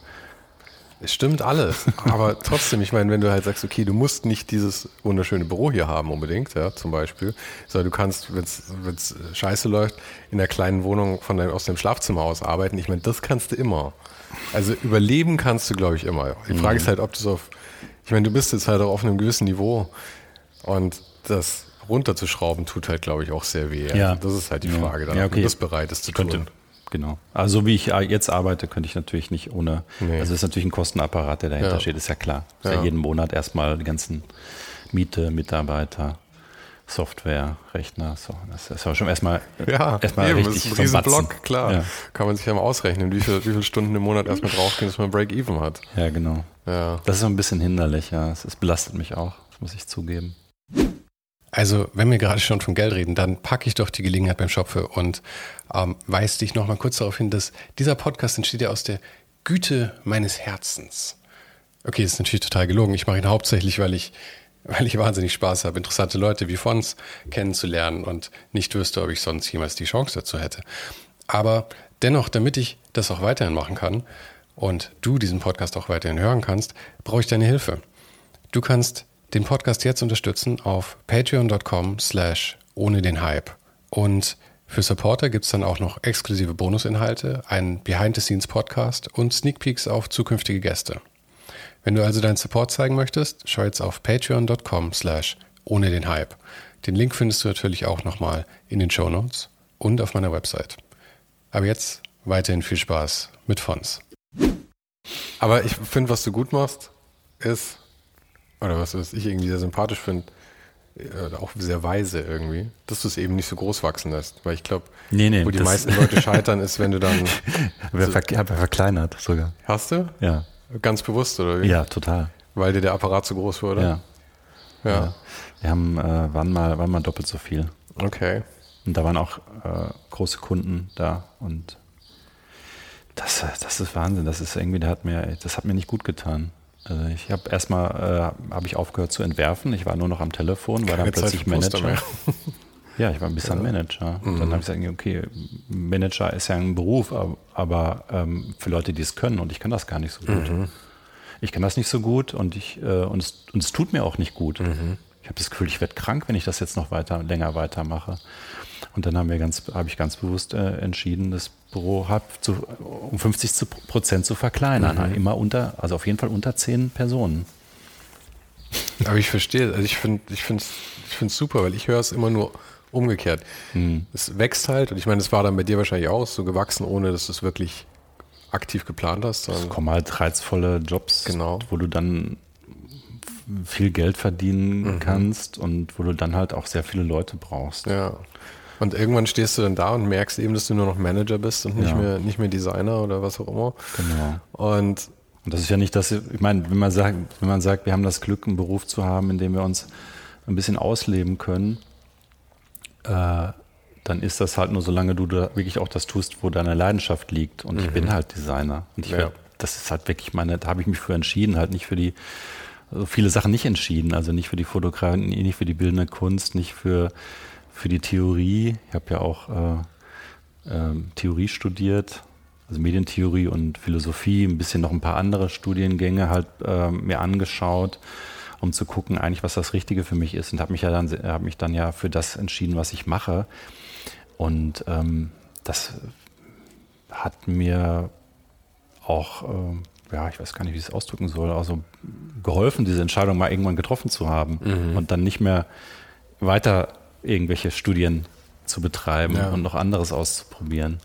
A: Es stimmt alles. Aber trotzdem, ich meine, wenn du halt sagst, okay, du musst nicht dieses wunderschöne Büro hier haben unbedingt, ja, zum Beispiel, sondern du kannst, wenn es scheiße läuft, in der kleinen Wohnung von deinem, aus dem Schlafzimmer aus arbeiten. Ich meine, das kannst du immer. Also überleben kannst du, glaube ich, immer. Die Frage mhm. ist halt, ob du es auf, ich meine, du bist jetzt halt auch auf einem gewissen Niveau und das runterzuschrauben tut halt, glaube ich, auch sehr weh.
B: Ja.
A: Also das ist halt die Frage, dann,
B: ja, okay.
A: ob du das bereit ist zu
B: Könnte.
A: tun.
B: Genau. Also so wie ich jetzt arbeite, könnte ich natürlich nicht ohne. Nee. Also es ist natürlich ein Kostenapparat, der dahinter ja. steht, ist ja klar. Ist ja. ja jeden Monat erstmal die ganzen Miete, Mitarbeiter, Software, Rechner, so. Das ist ja schon erstmal,
A: ja,
B: erstmal
A: eben,
B: richtig
A: das ist ein Block, klar. Ja. Kann man sich ja mal ausrechnen, wie, viel, wie viele Stunden im Monat erstmal draufgehen, dass man Break-Even hat.
B: Ja, genau.
A: Ja.
B: Das ist so ein bisschen hinderlich, ja. Es belastet mich auch, das muss ich zugeben.
A: Also, wenn wir gerade schon von Geld reden, dann packe ich doch die Gelegenheit beim Schopfe und ähm, weise dich nochmal kurz darauf hin, dass dieser Podcast entsteht ja aus der Güte meines Herzens. Okay, ist natürlich total gelogen. Ich mache ihn hauptsächlich, weil ich, weil ich wahnsinnig Spaß habe, interessante Leute wie Fons kennenzulernen und nicht wüsste, ob ich sonst jemals die Chance dazu hätte. Aber dennoch, damit ich das auch weiterhin machen kann und du diesen Podcast auch weiterhin hören kannst, brauche ich deine Hilfe. Du kannst den Podcast jetzt unterstützen auf patreon.com slash ohne den Hype. Und
C: Für Supporter gibt es dann auch noch exklusive Bonusinhalte, einen Behind-the-Scenes-Podcast und Sneak Peeks auf zukünftige Gäste. Wenn du also deinen Support zeigen möchtest, schau jetzt auf patreon.com slash ohne den Hype. Den Link findest du natürlich auch nochmal in den Show Notes und auf meiner Website. Aber jetzt weiterhin viel Spaß mit Fons.
A: Aber ich finde, was du gut machst, ist, oder was, was ich irgendwie sehr sympathisch finde, äh, auch sehr weise irgendwie, dass du es eben nicht so groß wachsen lässt. Weil ich glaube,
B: Nee, nee,
A: wo die
B: das-
A: meisten Leute scheitern, ist, wenn du dann.
B: Wir ver habe verkleinert sogar.
A: Hast du?
B: Ja.
A: Ganz bewusst, oder wie?
B: Ja, total.
A: Weil dir der Apparat zu groß wurde?
B: Ja.
A: Ja.
B: ja. Wir haben, äh, waren, mal, waren mal doppelt so viel.
A: Okay.
B: Und da waren auch äh, große Kunden da und das, das ist Wahnsinn. Das ist irgendwie, der hat mir, das hat mir nicht gut getan. Also ich habe erstmal äh, habe ich aufgehört zu entwerfen. Ich war nur noch am Telefon, war dann
A: Keine Zeit
B: plötzlich Manager. Ja, ich war ein bisschen Manager. Und dann habe ich gesagt, okay, Manager ist ja ein Beruf, aber, aber ähm, für Leute, die es können und ich kann das gar nicht so gut. Ich kann das nicht so gut und ich äh, und, es, und es tut mir auch nicht gut. Ich habe das Gefühl, ich werde krank, wenn ich das jetzt noch weiter länger weitermache. Und dann haben wir ganz, habe ich ganz bewusst äh, entschieden, das Büro hab zu, um 50 zu, Prozent zu verkleinern. Immer unter, also auf jeden Fall unter zehn Personen.
A: Aber ich verstehe, also ich finde ich finde ich find's super, weil ich höre es immer nur umgekehrt.
B: Hm.
A: Es wächst halt, und ich meine, es war dann bei dir wahrscheinlich auch so gewachsen, ohne dass du es wirklich aktiv geplant hast.
B: Es kommen halt reizvolle Jobs,
A: Genau.
B: wo du dann viel Geld verdienen kannst und wo du dann halt auch sehr viele Leute brauchst.
A: ja. Und irgendwann stehst du dann da und merkst eben, dass du nur noch Manager bist und nicht,
B: Ja.
A: mehr, nicht mehr Designer oder was auch immer.
B: Genau.
A: Und
B: Und das ist ja nicht das, ich meine, wenn man sagt, wenn man sagt, wir haben das Glück, einen Beruf zu haben, in dem wir uns ein bisschen ausleben können, äh, dann ist das halt nur, solange du da wirklich auch das tust, wo deine Leidenschaft liegt. Und ich bin halt Designer. Und ich
A: Ja.
B: werd, das ist halt wirklich meine, da habe ich mich für entschieden, halt nicht für die, also viele Sachen nicht entschieden, also nicht für die Fotografie, nicht für die bildende Kunst, nicht für, für die Theorie. Ich habe ja auch äh, ähm, Theorie studiert, also Medientheorie und Philosophie, ein bisschen noch ein paar andere Studiengänge halt ähm, mir angeschaut, um zu gucken, eigentlich, was das Richtige für mich ist und habe mich ja dann, habe mich dann ja für das entschieden, was ich mache. Und ähm, das hat mir auch, ähm, ja, ich weiß gar nicht, wie ich es ausdrücken soll, also geholfen, diese Entscheidung mal irgendwann getroffen zu haben und dann nicht mehr weiter irgendwelche Studien zu betreiben
A: Ja.
B: und noch anderes auszuprobieren.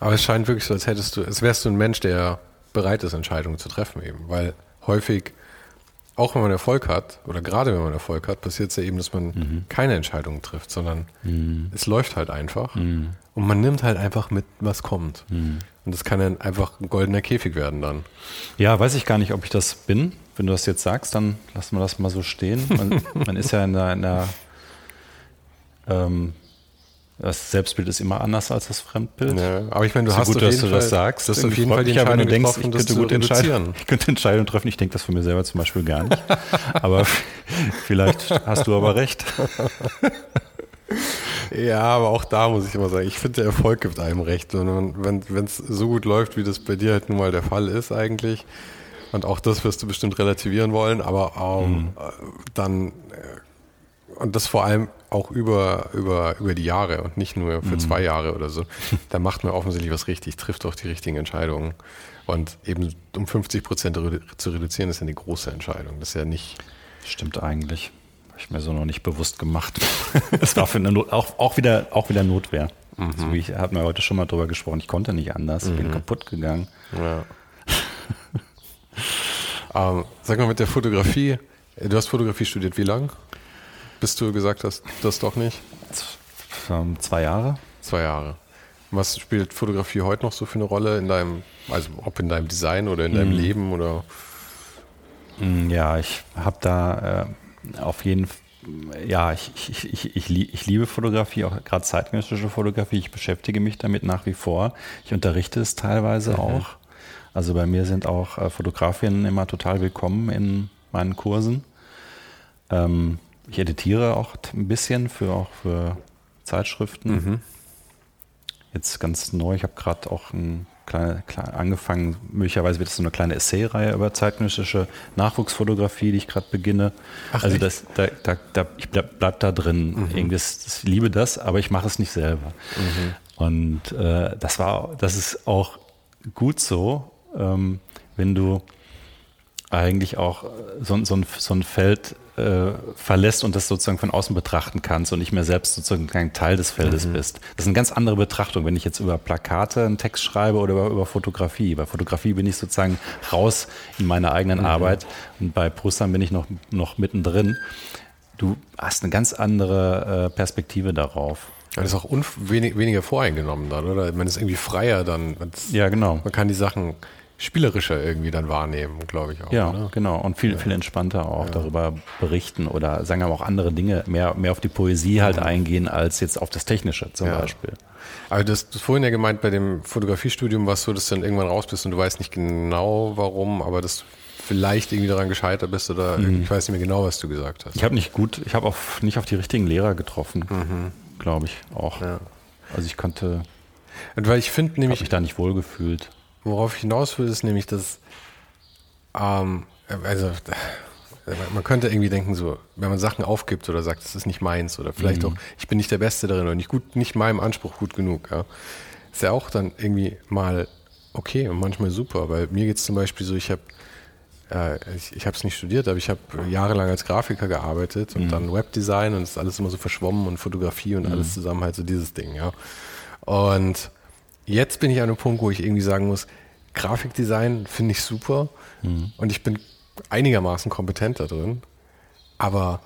A: Aber es scheint wirklich so, als hättest du, als wärst du ein Mensch, der bereit ist, Entscheidungen zu treffen eben. Weil häufig, auch wenn man Erfolg hat, oder gerade wenn man Erfolg hat, passiert es ja eben, dass man keine Entscheidungen trifft, sondern es läuft halt einfach. Und man nimmt halt einfach mit, was kommt. Und das kann dann einfach ein goldener Käfig werden dann.
B: Ja, weiß ich gar nicht, ob ich das bin. Wenn du das jetzt sagst, dann lassen wir das mal so stehen. Man, man ist ja in der, in der ähm, das Selbstbild ist immer anders als das Fremdbild.
A: Ja, aber ich meine, du
B: so
A: hast
B: gut, dass
A: jeden
B: du
A: Fall,
B: das sagst.
A: Du hast auf jeden Fall die
B: aber, wenn
A: Entscheidung
B: du denkst, ich
A: das
B: könnte gut entscheiden. Ich könnte Entscheidungen treffen. Ich denke das von mir selber zum Beispiel gar nicht. aber vielleicht hast du aber recht.
A: Ja, aber auch da muss ich immer sagen, ich finde, der Erfolg gibt einem recht. Und wenn es so gut läuft, wie das bei dir halt nun mal der Fall ist eigentlich, und auch das wirst du bestimmt relativieren wollen, aber ähm, äh, dann, äh, und das vor allem auch über, über, über die Jahre und nicht nur für zwei Jahre oder so, da macht man offensichtlich was richtig, trifft auch die richtigen Entscheidungen. Und eben um 50 Prozent zu reduzieren, ist ja eine große Entscheidung. Das ist ja nicht,
B: Stimmt eigentlich. Habe ich mir so noch nicht bewusst gemacht. Das war für eine Not, auch, auch, wieder, auch wieder Notwehr. So wie ich, hatten wir heute schon mal drüber gesprochen. Ich konnte nicht anders. Ich bin kaputt gegangen.
A: Ja. ähm, sag mal mit der Fotografie, du hast Fotografie studiert, wie lang? Bis du gesagt hast, das doch nicht?
B: Ähm, zwei Jahre.
A: Zwei Jahre. Was spielt Fotografie heute noch so für eine Rolle in deinem, also ob in deinem Design oder in deinem Leben oder?
B: Mm, Ja, ich habe da äh, auf jeden Fall, ja, ich, ich, ich, ich, lie- ich liebe Fotografie, auch gerade zeitgenössische Fotografie. Ich beschäftige mich damit nach wie vor. Ich unterrichte es teilweise auch. Also bei mir sind auch äh, Fotografinnen immer total willkommen in meinen Kursen. Ähm, ich editiere auch ein bisschen für auch für Zeitschriften. Jetzt ganz neu, ich habe gerade auch ein kleine, kleine, angefangen, möglicherweise wird es so eine kleine Essay-Reihe über zeitgenössische Nachwuchsfotografie, die ich gerade beginne. Ach, also das, da, da, da, ich bleib, bleib da drin. Mhm. Das, das, ich liebe das, aber ich mache es nicht selber. Mhm. Und äh, das war, das ist auch gut so, ähm, wenn du eigentlich auch so, so, ein, so ein Feld äh, verlässt und das sozusagen von außen betrachten kannst und nicht mehr selbst sozusagen ein Teil des Feldes mhm. bist. Das ist eine ganz andere Betrachtung, wenn ich jetzt über Plakate einen Text schreibe oder über, über Fotografie. Bei Fotografie bin ich sozusagen raus in meiner eigenen mhm. Arbeit und bei Prustern bin ich noch, noch mittendrin. Du hast eine ganz andere äh, Perspektive darauf.
A: Man ist auch wenig, weniger voreingenommen dann, oder? Man ist irgendwie freier dann.
B: Ja, genau.
A: Man kann die Sachen spielerischer irgendwie dann wahrnehmen, glaube ich auch.
B: Ja, oder? genau. Und viel, ja. viel entspannter auch ja. darüber berichten oder sagen wir mal auch andere Dinge, mehr, mehr auf die Poesie halt mhm. eingehen, als jetzt auf das Technische zum ja. Beispiel.
A: Aber du hast vorhin ja gemeint, bei dem Fotografiestudium war es so, dass du dann irgendwann raus bist und du weißt nicht genau warum, aber das vielleicht irgendwie daran gescheitert bist oder mhm. ich weiß nicht mehr genau, was du gesagt hast.
B: Ich habe nicht gut, ich habe auch nicht auf die richtigen Lehrer getroffen, mhm. glaube ich auch. Also ich konnte,
A: und weil ich finde nämlich,
B: habe mich da nicht wohl gefühlt.
A: Worauf ich hinaus will, ist nämlich, dass, ähm, also, man könnte irgendwie denken, so, wenn man Sachen aufgibt oder sagt, das ist nicht meins oder vielleicht mhm. auch, ich bin nicht der Beste darin oder nicht gut, nicht meinem Anspruch gut genug, ja, ist ja auch dann irgendwie mal okay und manchmal super, weil mir geht es zum Beispiel so, ich habe äh, ich, ich habe es nicht studiert, aber ich habe jahrelang als Grafiker gearbeitet und mhm. dann Webdesign und es ist alles immer so verschwommen und Fotografie und mhm. alles zusammen halt so dieses Ding, ja. Und jetzt bin ich an einem Punkt, wo ich irgendwie sagen muss, Grafikdesign finde ich super mhm. und ich bin einigermaßen kompetent da drin, aber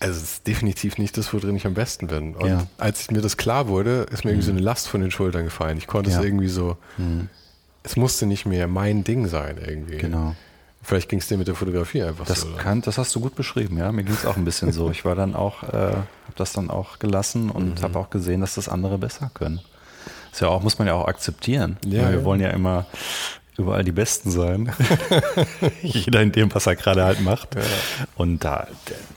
A: es ist definitiv nicht das, worin ich am besten bin. Und ja. als mir das klar wurde, ist mir irgendwie so mhm. eine Last von den Schultern gefallen. Ich konnte ja. es irgendwie so, mhm. es musste nicht mehr mein Ding sein irgendwie.
B: Genau.
A: Vielleicht ging es dir mit der Fotografie einfach
B: das
A: so.
B: Kann, das hast du gut beschrieben, ja. Mir ging es auch ein bisschen so. Ich war dann auch, äh, habe das dann auch gelassen und mhm. habe auch gesehen, dass das andere besser können. Das ja auch, muss man ja auch akzeptieren. Ja, wir ja. wollen ja immer überall die Besten sein. Jeder in dem, was er gerade halt macht. Ja. Und da,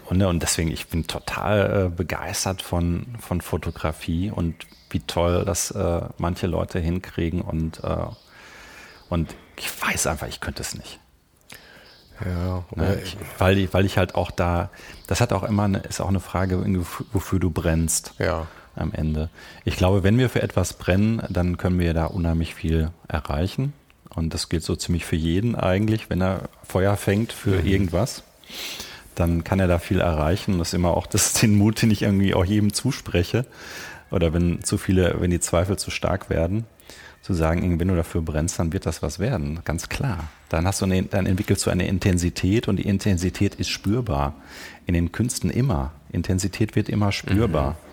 B: und, und deswegen, ich bin total äh, begeistert von, von Fotografie und wie toll das äh, manche Leute hinkriegen und, äh, und ich weiß einfach, ich könnte es nicht.
A: Ja,
B: ne, ich, weil, ich, weil ich halt auch da, das hat auch immer eine, ist auch eine Frage, wofür du brennst.
A: Ja
B: am Ende. Ich glaube, wenn wir für etwas brennen, dann können wir da unheimlich viel erreichen. Und das gilt so ziemlich für jeden eigentlich, wenn er Feuer fängt für mhm. irgendwas, dann kann er da viel erreichen. Das ist immer auch das ist den Mut, den ich irgendwie auch jedem zuspreche. Oder wenn zu viele, wenn die Zweifel zu stark werden, zu sagen, wenn du dafür brennst, dann wird das was werden, ganz klar. Dann hast du eine, dann entwickelst du eine Intensität und die Intensität ist spürbar. In den Künsten immer. Intensität wird immer spürbar. Mhm.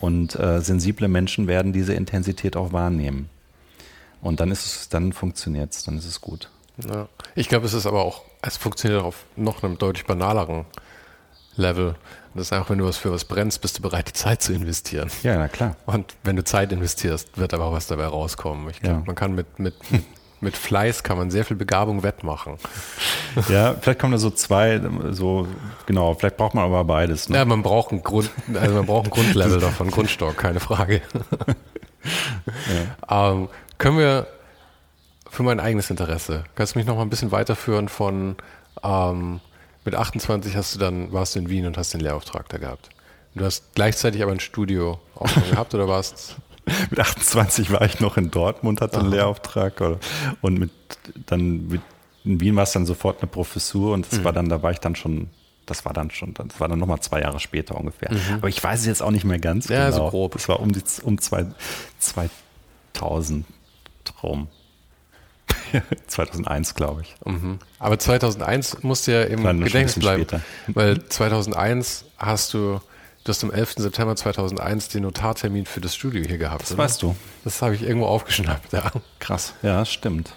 B: Und äh, sensible Menschen werden diese Intensität auch wahrnehmen. Und dann ist es, dann funktioniert es, dann ist es gut.
A: Ja. Ich glaube, es ist aber auch, es funktioniert auf noch einem deutlich banaleren Level. Das ist einfach, wenn du was für was brennst, bist du bereit, die Zeit zu investieren.
B: Ja, na klar.
A: Und wenn du Zeit investierst, wird aber auch was dabei rauskommen. Ich glaube, ja. man kann mit, mit, mit mit Fleiß kann man sehr viel Begabung wettmachen.
B: Ja, vielleicht kommen da so zwei, so genau, vielleicht braucht man aber beides.
A: Ne? Ja, man braucht ein Grund, also man braucht ein Grundlevel davon, Grundstock, keine Frage. Ja. Ähm, können wir für mein eigenes Interesse, kannst du mich noch mal ein bisschen weiterführen von ähm, mit 28 hast du dann, warst du in Wien und hast den Lehrauftrag da gehabt. Du hast gleichzeitig aber ein Studio auch gehabt oder warst
B: mit 28 war ich noch in Dortmund, hatte einen Lehrauftrag. Oder, und mit, dann mit, in Wien war es dann sofort eine Professur und das mhm. war dann, da war ich dann schon, das war dann schon, das war dann nochmal zwei Jahre später ungefähr. Mhm. Aber ich weiß es jetzt auch nicht mehr ganz
A: ja, genau. so grob.
B: Das war um, die, um zwei, 2000 rum. 2001, glaube ich.
A: Mhm. Aber 2001 musste ja im Gedächtnis bleiben, später. weil 2001 hast du Du hast am 11. September 2001 den Notartermin für das Studio hier gehabt.
B: Das oder? weißt du.
A: Das habe ich irgendwo aufgeschnappt, ja.
B: Krass. Ja, stimmt.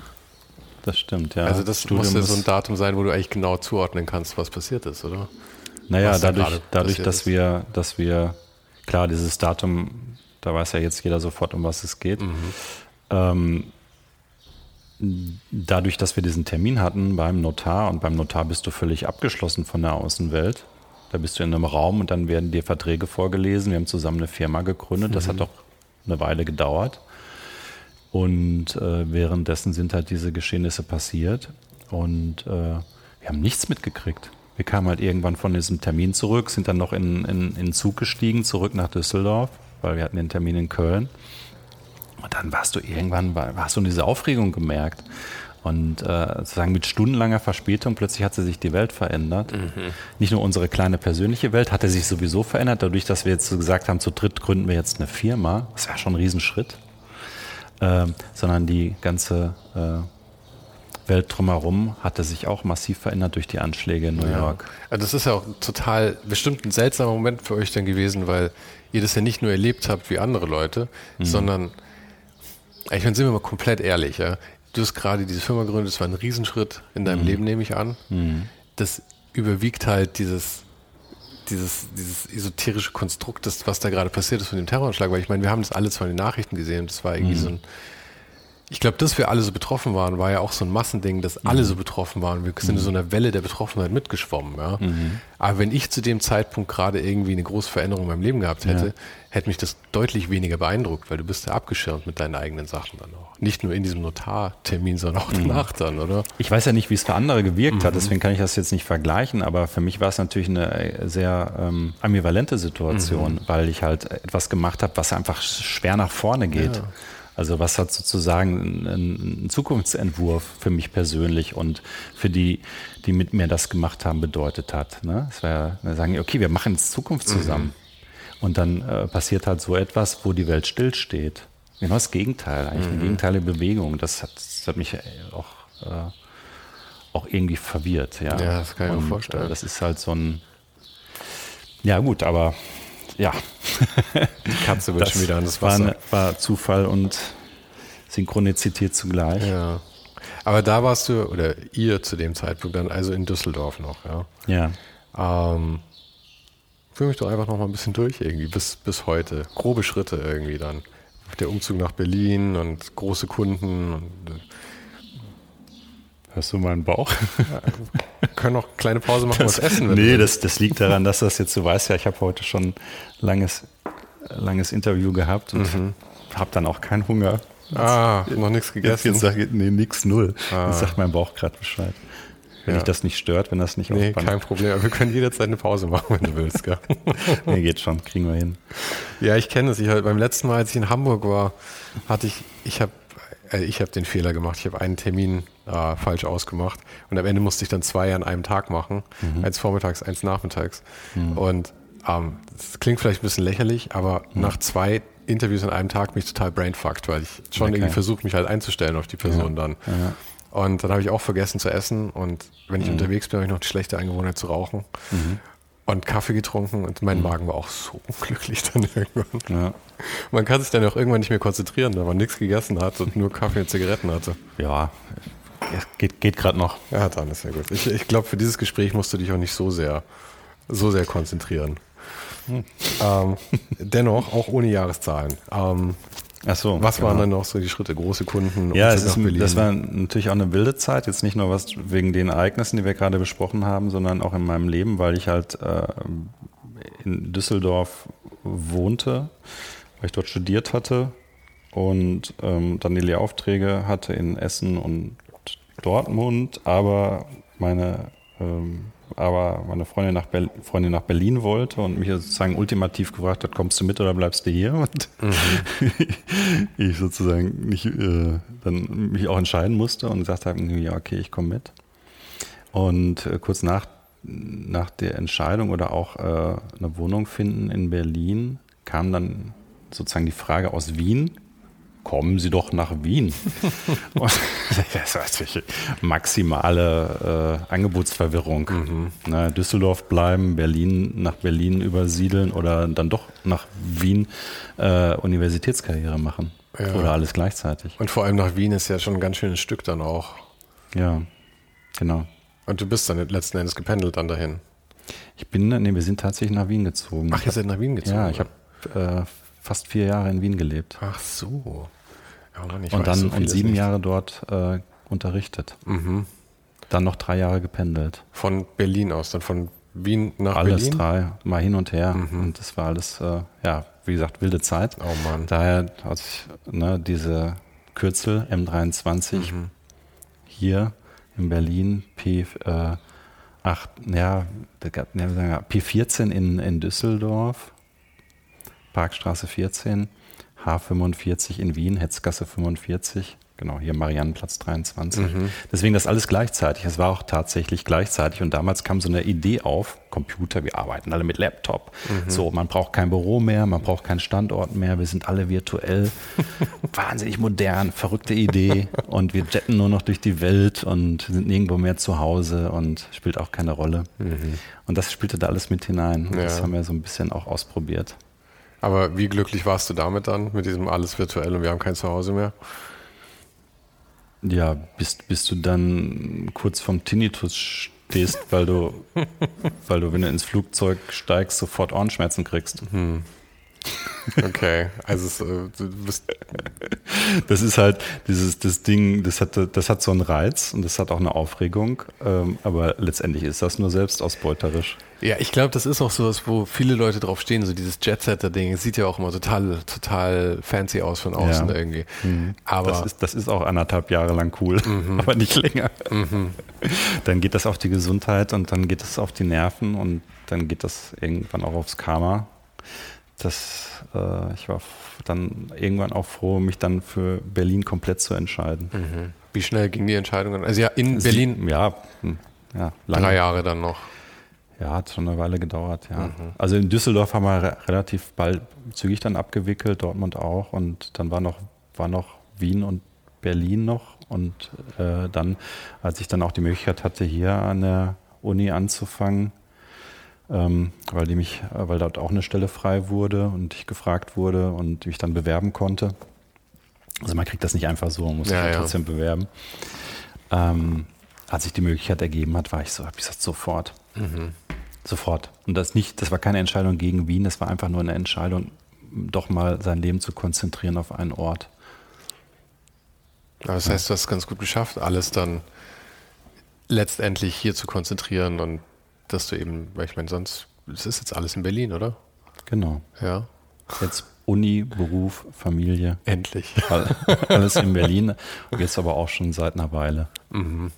B: Das stimmt, ja.
A: Also das Studium muss ja so ein Datum sein, wo du eigentlich genau zuordnen kannst, was passiert ist, oder?
B: Naja, dadurch, dadurch dass wir, dass wir, klar, dieses Datum, da weiß ja jetzt jeder sofort, um was es geht. Mhm. Ähm, dadurch, dass wir diesen Termin hatten beim Notar und beim Notar bist du völlig abgeschlossen von der Außenwelt, da bist du in einem Raum und dann werden dir Verträge vorgelesen. Wir haben zusammen eine Firma gegründet. Das mhm. hat doch eine Weile gedauert. Und äh, währenddessen sind halt diese Geschehnisse passiert und äh, wir haben nichts mitgekriegt. Wir kamen halt irgendwann von diesem Termin zurück, sind dann noch in, in, in den Zug gestiegen, zurück nach Düsseldorf, weil wir hatten den Termin in Köln. Und dann warst du irgendwann, hast du diese Aufregung gemerkt. Und äh, sozusagen mit stundenlanger Verspätung plötzlich hat sich die Welt verändert. Mhm. Nicht nur unsere kleine persönliche Welt hatte sich sowieso verändert, dadurch, dass wir jetzt so gesagt haben, zu dritt gründen wir jetzt eine Firma. Das wäre schon ein Riesenschritt. Äh, sondern die ganze äh, Welt drumherum hatte sich auch massiv verändert durch die Anschläge in New ja. York.
A: Also das ist ja auch total bestimmt ein seltsamer Moment für euch dann gewesen, weil ihr das ja nicht nur erlebt habt wie andere Leute, mhm. sondern ich meine, sind wir mal komplett ehrlich, ja du hast gerade diese Firma gegründet, das war ein Riesenschritt in deinem mhm. Leben, nehme ich an. Mhm. Das überwiegt halt dieses, dieses, dieses esoterische Konstrukt, das, was da gerade passiert ist von dem Terroranschlag, weil ich meine, wir haben das alle zwar in den Nachrichten gesehen und das war irgendwie mhm. so ein ich glaube, dass wir alle so betroffen waren, war ja auch so ein Massending, dass alle mhm. so betroffen waren. Wir sind in so einer Welle der Betroffenheit mitgeschwommen. Ja? Mhm. Aber wenn ich zu dem Zeitpunkt gerade irgendwie eine große Veränderung in meinem Leben gehabt hätte, ja. hätte mich das deutlich weniger beeindruckt, weil du bist ja abgeschirmt mit deinen eigenen Sachen dann auch. Nicht nur in diesem Notartermin, sondern auch mhm. danach dann, oder?
B: Ich weiß ja nicht, wie es für andere gewirkt hat, mhm. deswegen kann ich das jetzt nicht vergleichen, aber für mich war es natürlich eine sehr ähm, ambivalente Situation, mhm. weil ich halt etwas gemacht habe, was einfach schwer nach vorne geht. Ja. Also was hat sozusagen ein, ein, Zukunftsentwurf für mich persönlich und für die, die mit mir das gemacht haben, bedeutet hat. Ne? Es war ja, sagen, okay, wir machen jetzt Zukunft mhm. zusammen. Mhm. Und dann äh, passiert halt so etwas, wo die Welt stillsteht. Genau das Gegenteil, eigentlich mhm. eine gegenteilige Bewegung. Das hat, das hat mich auch, äh, auch irgendwie verwirrt. Ja,
A: ja das kann ich mir vorstellen.
B: Äh, das ist halt so ein, ja gut, aber ja.
A: Die Katze wird schon wieder an das Wasser.
B: War, war Zufall und Synchronizität zugleich.
A: Ja. Aber da warst du, oder ihr zu dem Zeitpunkt dann, also in Düsseldorf noch, ja.
B: Ja.
A: Ähm, führ mich doch einfach noch mal ein bisschen durch irgendwie, bis, bis heute. Grobe Schritte irgendwie dann. Der Umzug nach Berlin und große Kunden und äh,
B: Hörst du meinen Bauch? Ja,
A: können noch eine kleine Pause machen
B: das,
A: und was essen.
B: Nee, das, das liegt daran, dass das jetzt, du weißt ja, ich habe heute schon ein langes, langes Interview gehabt und mhm. habe dann auch keinen Hunger.
A: Ah, jetzt, noch nichts gegessen?
B: Jetzt, jetzt sag nee, nix, null. Ah. Jetzt sagt mein Bauch gerade Bescheid. Wenn ja. dich das nicht stört, wenn das nicht
A: Nee, kein Problem. Wir können jederzeit eine Pause machen, wenn du willst. Gell?
B: nee, geht schon, kriegen wir hin.
A: Ja, ich kenne es. Ich, beim letzten Mal, als ich in Hamburg war, hatte ich, ich habe äh, ich habe den Fehler gemacht. Ich habe einen Termin äh, falsch ausgemacht und am Ende musste ich dann zwei an einem Tag machen. Mhm. Eins vormittags, eins nachmittags. Mhm. Und ähm, das klingt vielleicht ein bisschen lächerlich, aber mhm. nach zwei Interviews an einem Tag bin ich total brainfucked, weil ich schon okay. irgendwie versuche, mich halt einzustellen auf die Person ja. dann. Ja. Und dann habe ich auch vergessen zu essen und wenn ich mhm. unterwegs bin, habe ich noch die schlechte Angewohnheit zu rauchen. Mhm und Kaffee getrunken und mein mhm. Magen war auch so unglücklich dann irgendwann. Ja. Man kann sich dann auch irgendwann nicht mehr konzentrieren, da man nichts gegessen hat und nur Kaffee und Zigaretten hatte.
B: Ja, geht, geht gerade noch.
A: Ja, dann ist ja gut. Ich, ich glaube, für dieses Gespräch musst du dich auch nicht so sehr, so sehr konzentrieren. Hm. Ähm, dennoch, auch ohne Jahreszahlen. Ähm,
B: Ach so,
A: was genau. waren dann noch so die Schritte? Große Kunden?
B: Ja, es ist, das war natürlich auch eine wilde Zeit. Jetzt nicht nur was wegen den Ereignissen, die wir gerade besprochen haben, sondern auch in meinem Leben, weil ich halt äh, in Düsseldorf wohnte, weil ich dort studiert hatte und ähm, dann die Lehraufträge hatte in Essen und Dortmund, aber meine ähm, aber meine Freundin nach, Ber Freundin nach Berlin wollte und mich sozusagen ultimativ gefragt hat, kommst du mit oder bleibst du hier? Und mhm. ich sozusagen nicht, äh, dann mich auch entscheiden musste und gesagt habe, ja, okay, ich komme mit. Und äh, kurz nach, nach der Entscheidung oder auch äh, eine Wohnung finden in Berlin kam dann sozusagen die Frage aus Wien, kommen Sie doch nach Wien. das natürlich maximale äh, Angebotsverwirrung. Mhm. Na, Düsseldorf bleiben, Berlin nach Berlin übersiedeln oder dann doch nach Wien äh, Universitätskarriere machen. Ja. Oder alles gleichzeitig.
A: Und vor allem nach Wien ist ja schon ein ganz schönes Stück dann auch.
B: Ja, genau.
A: Und du bist dann letzten Endes gependelt dann dahin?
B: Ich bin, nee, wir sind tatsächlich nach Wien gezogen.
A: Ach, ihr seid nach Wien gezogen?
B: Ja, ich habe äh, fast vier Jahre in Wien gelebt.
A: Ach so.
B: Ja, und dann so und sieben nicht. Jahre dort äh, unterrichtet. Mhm. Dann noch drei Jahre gependelt.
A: Von Berlin aus, dann von Wien nach
B: alles
A: Berlin?
B: Alles drei, mal hin und her. Mhm. Und das war alles, äh, ja, wie gesagt, wilde Zeit.
A: Oh Mann.
B: Daher hat sich ne, diese Kürzel M23 mhm. hier in Berlin, P, äh, 8, ja, P14 in, in Düsseldorf, Parkstraße 14, H45 in Wien, Hetzgasse 45, genau, hier Mariannenplatz 23. Mhm. Deswegen das alles gleichzeitig. Es war auch tatsächlich gleichzeitig und damals kam so eine Idee auf, Computer, wir arbeiten alle mit Laptop. Mhm. So, man braucht kein Büro mehr, man braucht keinen Standort mehr, wir sind alle virtuell. Wahnsinnig modern, verrückte Idee und wir jetten nur noch durch die Welt und sind nirgendwo mehr zu Hause und spielt auch keine Rolle. Mhm. Und das spielte da alles mit hinein. Ja. Das haben wir so ein bisschen auch ausprobiert.
A: Aber wie glücklich warst du damit dann, mit diesem alles virtuell und wir haben kein Zuhause mehr?
B: Ja, bis, bis du dann kurz vorm Tinnitus stehst, weil du, weil du, wenn du ins Flugzeug steigst, sofort Ohrenschmerzen kriegst. Hm.
A: Okay, also äh, du bist.
B: Das ist halt dieses das Ding, das hat, das hat so einen Reiz und das hat auch eine Aufregung, ähm, aber letztendlich ist das nur selbstausbeuterisch.
A: Ja, ich glaube, das ist auch sowas, wo viele Leute drauf stehen, so dieses Jet-Setter-Ding. Es sieht ja auch immer total, total fancy aus von außen ja. irgendwie.
B: Mhm. Aber das ist, das ist auch anderthalb Jahre lang cool, mhm. aber nicht länger. Mhm. Dann geht das auf die Gesundheit und dann geht das auf die Nerven und dann geht das irgendwann auch aufs Karma. Das, äh, ich war dann irgendwann auch froh, mich dann für Berlin komplett zu entscheiden.
A: Mhm. Wie schnell ging die Entscheidung? Also ja, in Sie, Berlin.
B: Ja, hm, ja
A: lange. drei Jahre dann noch.
B: Ja, hat schon eine Weile gedauert, ja. Mhm. Also in Düsseldorf haben wir re relativ bald zügig dann abgewickelt, Dortmund auch. Und dann war noch, war noch Wien und Berlin noch. Und äh, dann, als ich dann auch die Möglichkeit hatte, hier an der Uni anzufangen, ähm, weil, die mich, weil dort auch eine Stelle frei wurde und ich gefragt wurde und mich dann bewerben konnte. Also man kriegt das nicht einfach so, man muss ja, sich ja. trotzdem bewerben. Ähm, als sich die Möglichkeit ergeben hat, war ich so, habe ich gesagt, sofort. Mhm. Sofort. Und das nicht, das war keine Entscheidung gegen Wien, das war einfach nur eine Entscheidung, doch mal sein Leben zu konzentrieren auf einen Ort.
A: Aber das heißt, du hast es ganz gut geschafft, alles dann letztendlich hier zu konzentrieren und dass du eben, weil ich meine, sonst, das ist jetzt alles in Berlin, oder?
B: Genau.
A: Ja.
B: Jetzt Uni, Beruf, Familie.
A: Endlich.
B: Alles in Berlin. Jetzt aber auch schon seit einer Weile. Mhm.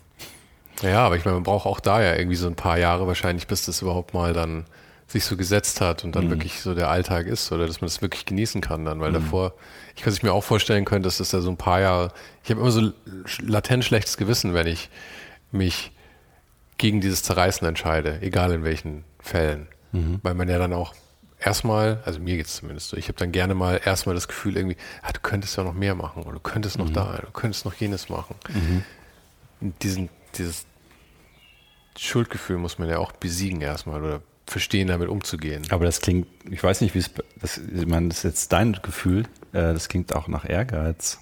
A: Ja, aber ich meine, man braucht auch da ja irgendwie so ein paar Jahre wahrscheinlich, bis das überhaupt mal dann sich so gesetzt hat und dann mhm. wirklich so der Alltag ist oder dass man das wirklich genießen kann dann, weil mhm. davor, ich kann sich mir auch vorstellen können, dass das da so ein paar Jahre, ich habe immer so latent schlechtes Gewissen, wenn ich mich gegen dieses Zerreißen entscheide, egal in welchen Fällen, mhm. weil man ja dann auch erstmal, also mir geht es zumindest so, ich habe dann gerne mal erstmal das Gefühl irgendwie, ah, du könntest ja noch mehr machen oder du könntest noch mhm. da, du könntest noch jenes machen. Mhm. Diesen, dieses Schuldgefühl muss man ja auch besiegen erstmal oder verstehen, damit umzugehen.
B: Aber das klingt, ich weiß nicht, wie es, das, ich meine, das ist jetzt dein Gefühl, äh, das klingt auch nach Ehrgeiz.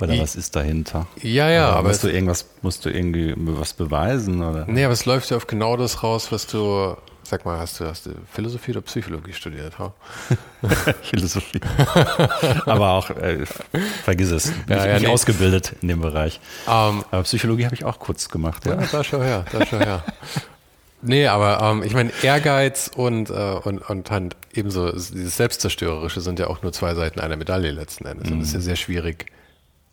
B: Oder was ist dahinter?
A: Ja, ja,
B: oder aber. Musst du irgendwas, musst du irgendwie was beweisen, oder?
A: Nee, aber es läuft ja auf genau das raus, was du, sag mal, hast du, hast du Philosophie oder Psychologie studiert, ha?
B: Philosophie. aber auch, äh, vergiss es, bin ja, ja, nicht nee. ausgebildet in dem Bereich. Um, ähm, aber Psychologie habe ich auch kurz gemacht, ja.
A: ja da schau her, da schau her. Nee, aber ähm, ich meine, Ehrgeiz und, äh, und, und halt ebenso dieses Selbstzerstörerische sind ja auch nur zwei Seiten einer Medaille letzten Endes. Mhm. Und es ist ja sehr schwierig.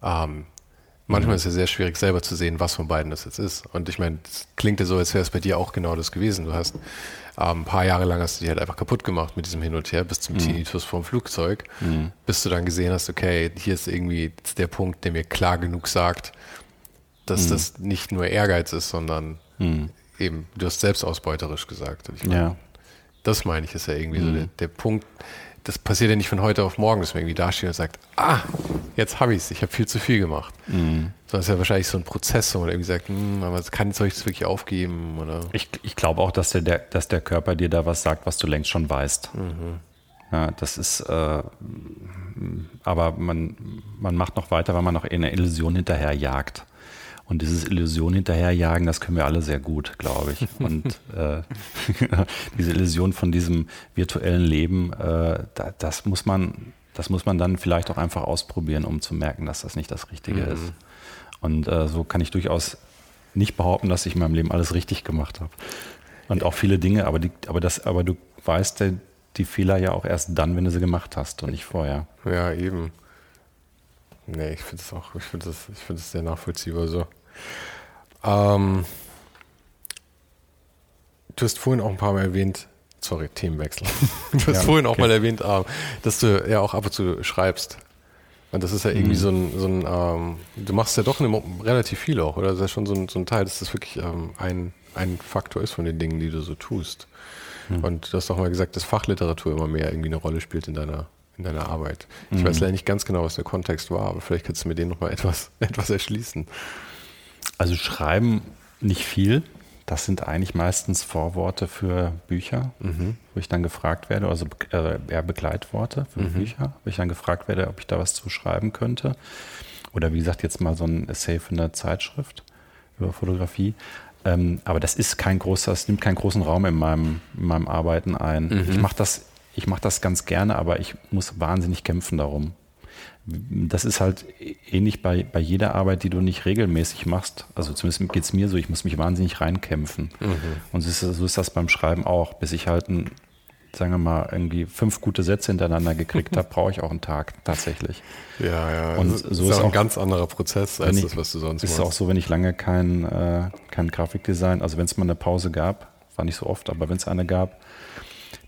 A: Ähm, manchmal mhm. ist es ja sehr schwierig, selber zu sehen, was von beiden das jetzt ist. Und ich meine, es klingt ja so, als wäre es bei dir auch genau das gewesen. Du hast ähm, ein paar Jahre lang hast du dich halt einfach kaputt gemacht mit diesem Hin und Her bis zum mhm. Tinnitus vom Flugzeug, mhm. bis du dann gesehen hast, okay, hier ist irgendwie der Punkt, der mir klar genug sagt, dass mhm. das nicht nur Ehrgeiz ist, sondern mhm eben, du hast selbst ausbeuterisch gesagt.
B: Ich meine, ja.
A: Das meine ich, ist ja irgendwie mhm. so der, der, Punkt. Das passiert ja nicht von heute auf morgen, dass man irgendwie dasteht und sagt, ah, jetzt habe ich es, ich habe viel zu viel gemacht. Mhm. Sondern es ist ja wahrscheinlich so ein Prozess, wo man irgendwie sagt, hm, aber kann, soll ich das wirklich aufgeben? Oder?
B: Ich, ich glaube auch, dass der, der, dass der Körper dir da was sagt, was du längst schon weißt. Mhm. Ja, das ist, äh, aber man, man macht noch weiter, weil man noch in einer Illusion hinterher jagt. Und dieses Illusion hinterherjagen, das können wir alle sehr gut, glaube ich. Und äh, diese Illusion von diesem virtuellen Leben, äh, da, das muss man, das muss man dann vielleicht auch einfach ausprobieren, um zu merken, dass das nicht das Richtige mhm. ist. Und äh, so kann ich durchaus nicht behaupten, dass ich in meinem Leben alles richtig gemacht habe. Und auch viele Dinge, aber, die, aber, das, aber du weißt die Fehler ja auch erst dann, wenn du sie gemacht hast und nicht vorher.
A: Ja, eben. nee, ich finde es auch, ich finde es, es sehr nachvollziehbar so. Ähm, du hast vorhin auch ein paar Mal erwähnt, sorry, Themenwechsel. Du hast
B: Ja,
A: vorhin auch
B: okay.
A: mal erwähnt, ähm, dass du ja auch ab und zu schreibst. Und das ist ja
B: Mhm.
A: irgendwie so ein, so ein ähm, du machst ja doch eine, relativ viel auch, oder? Das ist ja schon so ein, so ein Teil, dass das wirklich ähm, ein, ein Faktor ist von den Dingen, die du so tust.
B: Mhm.
A: Und du hast auch mal gesagt, dass Fachliteratur immer mehr irgendwie eine Rolle spielt in deiner, in deiner Arbeit. Ich
B: Mhm.
A: weiß leider nicht ganz genau, was der Kontext war, aber vielleicht kannst du mir den nochmal etwas, etwas erschließen.
B: Also schreiben nicht viel. Das sind eigentlich meistens Vorworte für Bücher, wo ich dann gefragt werde, also äh, eher Begleitworte für Bücher, wo ich dann gefragt werde, ob ich da was zu schreiben könnte. Oder wie gesagt, jetzt mal so ein Essay für eine Zeitschrift über Fotografie. Ähm, aber das ist kein großer, es nimmt keinen großen Raum in meinem, in meinem Arbeiten ein. Ich mache das, ich mache das ganz gerne, aber ich muss wahnsinnig kämpfen darum. Das ist halt ähnlich bei, bei jeder Arbeit, die du nicht regelmäßig machst. Also zumindest geht es mir so, ich muss mich wahnsinnig reinkämpfen. Und so ist, so ist das beim Schreiben auch. Bis ich halt, ein, sagen wir mal, irgendwie fünf gute Sätze hintereinander gekriegt habe, brauche ich auch einen Tag tatsächlich.
A: Ja, ja.
B: Und
A: das
B: so
A: ist
B: ist
A: auch ein ganz anderer Prozess als
B: ich-
A: das, was du sonst
B: Ist
A: machst.
B: auch so, wenn ich lange kein, äh, kein Grafikdesign, also wenn es mal eine Pause gab, war nicht so oft, aber wenn es eine gab,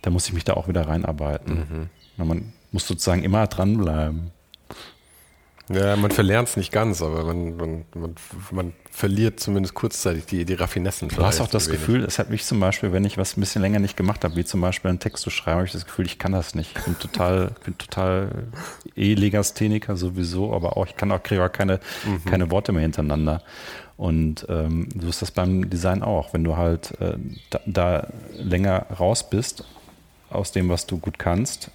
B: dann musste ich mich da auch wieder reinarbeiten. Na, Man muss sozusagen immer dranbleiben.
A: Ja, man verlernt es nicht ganz, aber man, man, man, man verliert zumindest kurzzeitig die, die Raffinessen.
B: Du hast auch das. Gefühl, es hat mich zum Beispiel, wenn ich was ein bisschen länger nicht gemacht habe, wie zum Beispiel einen Text zu schreiben, habe ich das Gefühl, ich kann das nicht. Ich bin total, bin total eh Legastheniker sowieso, aber auch ich kann auch kriege auch keine,
A: Mhm.
B: keine Worte mehr hintereinander. Und ähm, so ist das beim Design auch. Wenn du halt äh, da, da länger raus bist aus dem, was du gut kannst,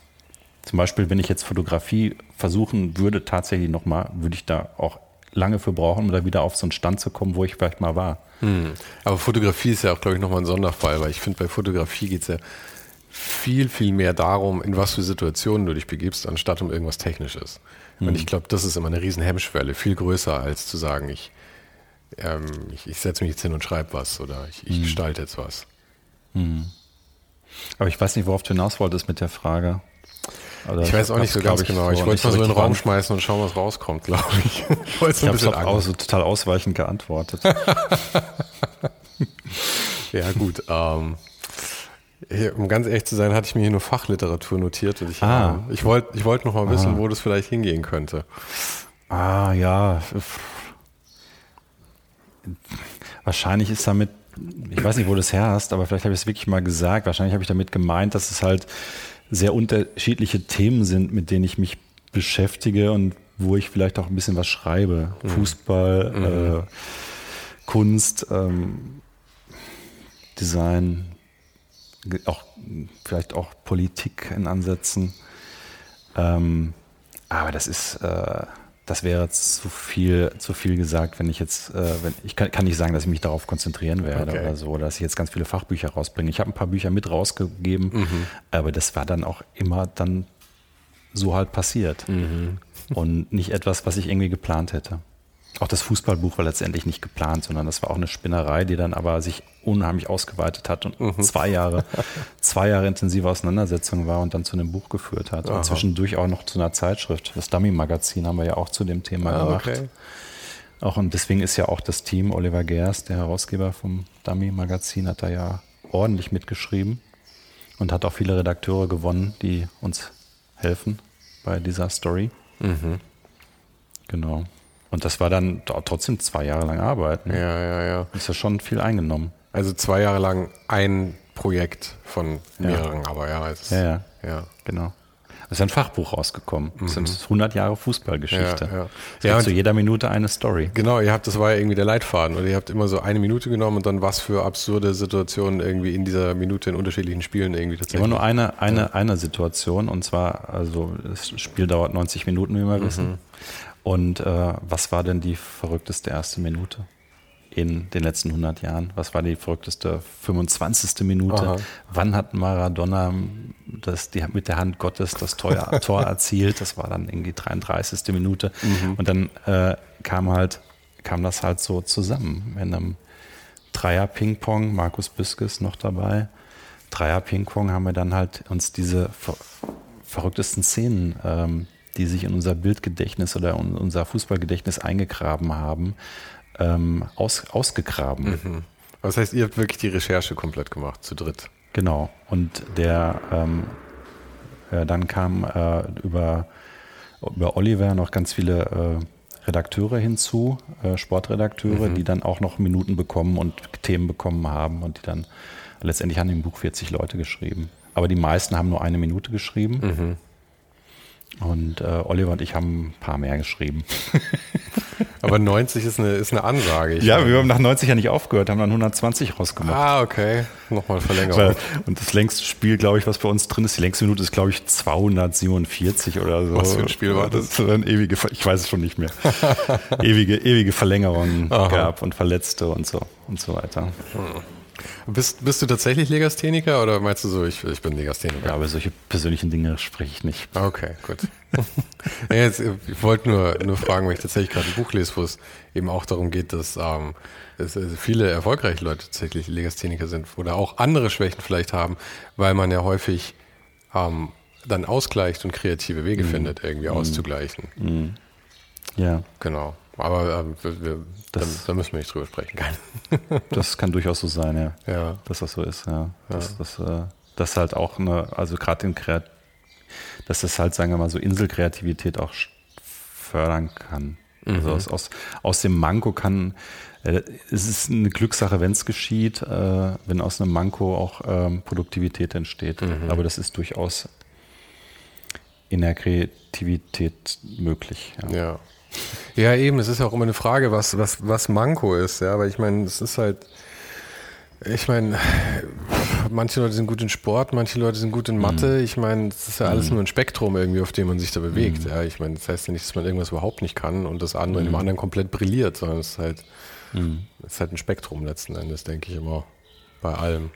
B: zum Beispiel, wenn ich jetzt Fotografie versuchen würde, tatsächlich nochmal, würde ich da auch lange für brauchen, um da wieder auf so einen Stand zu kommen, wo ich vielleicht mal war.
A: Hm. Aber Fotografie ist ja auch, glaube ich, nochmal ein Sonderfall, weil ich finde, bei Fotografie geht es ja viel, viel mehr darum, in was für Situationen du dich begibst, anstatt um irgendwas Technisches. Und ich glaube, das ist immer eine riesen Hemmschwelle, viel größer als zu sagen, ich, ähm, ich, ich setze mich jetzt hin und schreibe was oder ich, ich gestalte jetzt was.
B: Aber ich weiß nicht, worauf du hinaus wolltest mit der Frage. Oder
A: Ich weiß auch nicht so
B: glaub
A: ganz genau. Ich wollte
B: nicht
A: mal so in den Raum schmeißen und schauen, was rauskommt, glaube ich. Ich wollte
B: Ich habe es auch so total ausweichend geantwortet.
A: Ja, gut. Ähm, hier, um ganz ehrlich zu sein, hatte ich mir hier nur Fachliteratur notiert. Und ich,
B: Ah.
A: ähm, ich wollte ich wollt noch mal wissen, wo das vielleicht hingehen könnte.
B: ah, ja. Wahrscheinlich ist damit, ich weiß nicht, wo du es her hast, aber vielleicht habe ich es wirklich mal gesagt. Wahrscheinlich habe ich damit gemeint, dass es halt sehr unterschiedliche Themen sind, mit denen ich mich beschäftige und wo ich vielleicht auch ein bisschen was schreibe. Fußball, äh, Kunst, ähm, Design, auch vielleicht auch Politik in Ansätzen. Ähm, aber das ist, äh, das wäre zu viel, zu viel gesagt, wenn ich jetzt, äh, wenn, ich kann, kann nicht sagen, dass ich mich darauf konzentrieren werde
A: Okay.
B: oder so, dass ich jetzt ganz viele Fachbücher rausbringe. Ich habe ein paar Bücher mit rausgegeben, aber das war dann auch immer dann so halt passiert. Und nicht etwas, was ich irgendwie geplant hätte. Auch das Fußballbuch war letztendlich nicht geplant, sondern das war auch eine Spinnerei, die dann aber sich unheimlich ausgeweitet hat und zwei Jahre, zwei Jahre intensive Auseinandersetzung war und dann zu einem Buch geführt hat. Und zwischendurch auch noch zu einer Zeitschrift. Das Dummy-Magazin haben wir ja auch zu dem Thema
A: Ah,
B: gemacht.
A: okay.
B: Auch und deswegen ist ja auch das Team, Oliver Gers, der Herausgeber vom Dummy-Magazin, hat da ja ordentlich mitgeschrieben und hat auch viele Redakteure gewonnen, die uns helfen bei dieser Story. Genau. Und das war dann trotzdem zwei Jahre lang Arbeit. Ne?
A: Ja, ja, ja.
B: Ist ja schon viel eingenommen.
A: Also zwei Jahre lang ein Projekt von mehreren, aber ja. Es,
B: Ja, ja,
A: ja.
B: genau. Es ist ein Fachbuch rausgekommen. Es sind 100 Jahre Fußballgeschichte.
A: Ja, ja.
B: Es
A: Ja,
B: zu jeder Minute eine Story.
A: Genau, ihr habt, das war ja irgendwie der Leitfaden. Oder ihr habt immer so eine Minute genommen und dann was für absurde Situationen irgendwie in dieser Minute in unterschiedlichen Spielen irgendwie tatsächlich.
B: Immer nur eine, eine, eine Situation und zwar, also das Spiel dauert 90 Minuten, wie wir wissen. Und äh, was war denn die verrückteste erste Minute in den letzten 100 Jahren? Was war die verrückteste 25. Minute?
A: Aha.
B: Wann hat Maradona das, die, mit der Hand Gottes das Tor, Tor erzielt? Das war dann irgendwie 33. Minute. Und dann äh, kam halt, kam das halt so zusammen in einem Dreier-Ping-Pong, Markus Büskes noch dabei. Dreier-Ping-Pong haben wir dann halt uns diese ver verrücktesten Szenen, ähm, die sich in unser Bildgedächtnis oder in unser Fußballgedächtnis eingegraben haben, ähm, aus, ausgegraben.
A: Mhm. Das heißt, ihr habt wirklich die Recherche komplett gemacht, zu dritt.
B: Genau. Und der ähm, äh, dann kam äh, über, über Oliver noch ganz viele äh, Redakteure hinzu, äh, Sportredakteure,
A: Mhm.
B: die dann auch noch Minuten bekommen und Themen bekommen haben und die dann letztendlich haben im Buch 40 Leute geschrieben. Aber die meisten haben nur eine Minute geschrieben.
A: Mhm.
B: Und äh, Oliver und ich haben ein paar mehr geschrieben.
A: Aber 90 ist eine, ist eine Ansage. Ich
B: Ja,
A: meine-
B: wir haben nach 90 ja nicht aufgehört, haben dann 120 rausgemacht.
A: Ah, okay. Nochmal Verlängerung.
B: Und das längste Spiel, glaube ich, was bei uns drin ist, die längste Minute ist, glaube ich, 247 oder so.
A: Was für ein Spiel war das?
B: ein ewige, ich weiß es schon nicht mehr. ewige, ewige Verlängerungen
A: Aha.
B: gab und Verletzte und so und so weiter.
A: Bist, bist du tatsächlich Legastheniker oder meinst du so, ich, ich bin Legastheniker?
B: Ja, aber solche persönlichen Dinge spreche ich nicht.
A: Okay, gut. jetzt, ich wollte nur, nur fragen, weil ich tatsächlich gerade ein Buch lese, wo es eben auch darum geht, dass ähm, also viele erfolgreiche Leute tatsächlich Legastheniker sind oder auch andere Schwächen vielleicht haben, weil man ja häufig ähm, dann ausgleicht und kreative Wege findet, irgendwie auszugleichen.
B: Ja,
A: Genau. Aber ähm, wir, wir, da,
B: Das-
A: da müssen wir nicht drüber sprechen. Keine.
B: das kann durchaus so sein, ja.
A: Ja.
B: Dass das so ist, ja. Dass das, äh, das halt auch eine, also gerade in Kreat dass das halt, sagen wir mal, so Inselkreativität auch fördern kann. Also aus, aus, aus dem Manko kann, äh, es ist eine Glückssache, wenn es geschieht, äh, wenn aus einem Manko auch ähm, Produktivität entsteht. Aber das ist durchaus in der Kreativität möglich. Ja.
A: Ja. Ja, eben, es ist ja auch immer eine Frage, was, was, was Manko ist, ja, weil ich meine, es ist halt, ich meine, manche Leute sind gut in Sport, manche Leute sind gut in Mathe. Ich meine, es ist ja alles nur ein Spektrum irgendwie, auf dem man sich da bewegt. Ja, ich meine, das heißt ja nicht, dass man irgendwas überhaupt nicht kann und das andere in dem anderen komplett brilliert, sondern es ist halt, es ist halt ein Spektrum letzten Endes, denke ich immer, bei allem.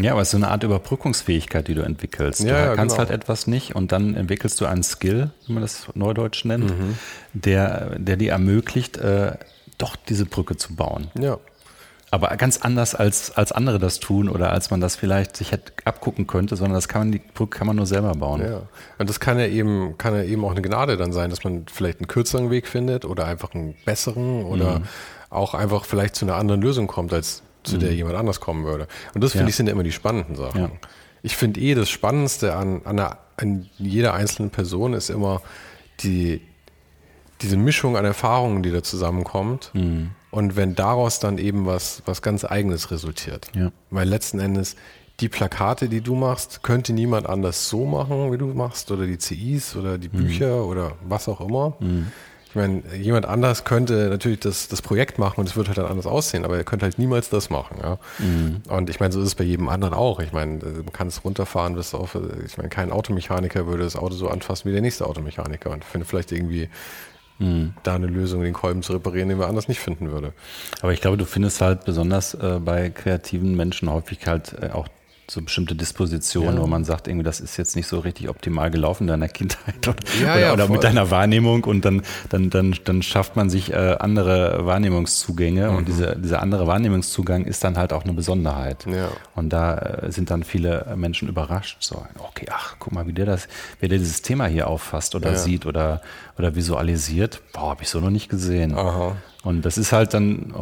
B: Ja, aber es ist so eine Art Überbrückungsfähigkeit, die du entwickelst.
A: Ja,
B: du
A: ja,
B: kannst
A: genau.
B: halt etwas nicht und dann entwickelst du einen Skill, wie man das neudeutsch nennt,
A: Mhm.
B: der, der dir ermöglicht, äh, doch diese Brücke zu bauen.
A: Ja.
B: Aber ganz anders als, als andere das tun oder als man das vielleicht sich hätte abgucken könnte, sondern das kann man, die Brücke kann man nur selber bauen.
A: Ja, und das kann ja eben, kann ja eben auch eine Gnade dann sein, dass man vielleicht einen kürzeren Weg findet oder einfach einen besseren oder
B: Mhm.
A: auch einfach vielleicht zu einer anderen Lösung kommt, als zu der jemand anders kommen würde. Und das finde
B: Mhm. Ja.
A: ich sind ja immer die spannenden Sachen.
B: Ja.
A: Ich finde eh das Spannendste an, an, einer, an jeder einzelnen Person ist immer die, diese Mischung an Erfahrungen, die da zusammenkommt.
B: Mhm.
A: Und wenn daraus dann eben was, was ganz Eigenes resultiert.
B: Ja.
A: Weil letzten Endes die Plakate, die du machst, könnte niemand anders so machen, wie du machst, oder die CIs oder die Bücher oder was auch immer. Ich meine, jemand anders könnte natürlich das, das Projekt machen und es wird halt dann anders aussehen, aber er könnte halt niemals das machen. Ja? Und ich meine, so ist es bei jedem anderen auch. Ich meine, man kann es runterfahren, bis auf, ich meine, kein Automechaniker würde das Auto so anfassen wie der nächste Automechaniker und findet vielleicht irgendwie da eine Lösung, den Kolben zu reparieren, den man anders nicht finden würde.
B: Aber ich glaube, du findest halt besonders äh, bei kreativen Menschen häufig halt äh, auch so bestimmte Dispositionen,
A: Ja.
B: wo man sagt, irgendwie, das ist jetzt nicht so richtig optimal gelaufen in deiner Kindheit oder,
A: Ja, ja,
B: oder mit deiner Wahrnehmung und dann, dann, dann, dann schafft man sich äh, andere Wahrnehmungszugänge
A: Mhm.
B: und diese, dieser andere Wahrnehmungszugang ist dann halt auch eine Besonderheit. Und da äh, sind dann viele Menschen überrascht, so, okay, ach, guck mal, wie der das, wie der dieses Thema hier auffasst oder sieht oder, oder visualisiert. Boah, habe ich so noch nicht gesehen.
A: Aha.
B: Und das ist halt dann,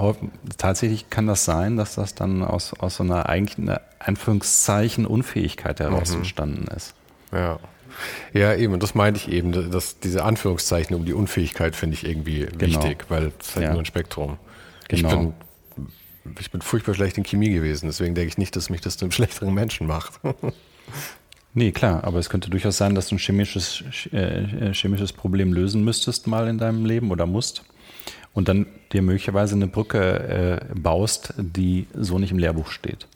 B: tatsächlich kann das sein, dass das dann aus, aus so einer eigentlich einer Anführungszeichen Unfähigkeit heraus
A: Mhm.
B: entstanden ist.
A: Ja. Ja, eben, und das meinte ich eben, dass diese Anführungszeichen um die Unfähigkeit finde ich irgendwie wichtig, weil es halt
B: Ja.
A: nur ein Spektrum.
B: Genau.
A: Ich, bin, ich bin furchtbar schlecht in Chemie gewesen, deswegen denke ich nicht, dass mich das zu einem schlechteren Menschen macht.
B: Nee, klar, aber es könnte durchaus sein, dass du ein chemisches, äh, äh, chemisches Problem lösen müsstest mal in deinem Leben oder musst und dann dir möglicherweise eine Brücke äh, baust, die so nicht im Lehrbuch steht.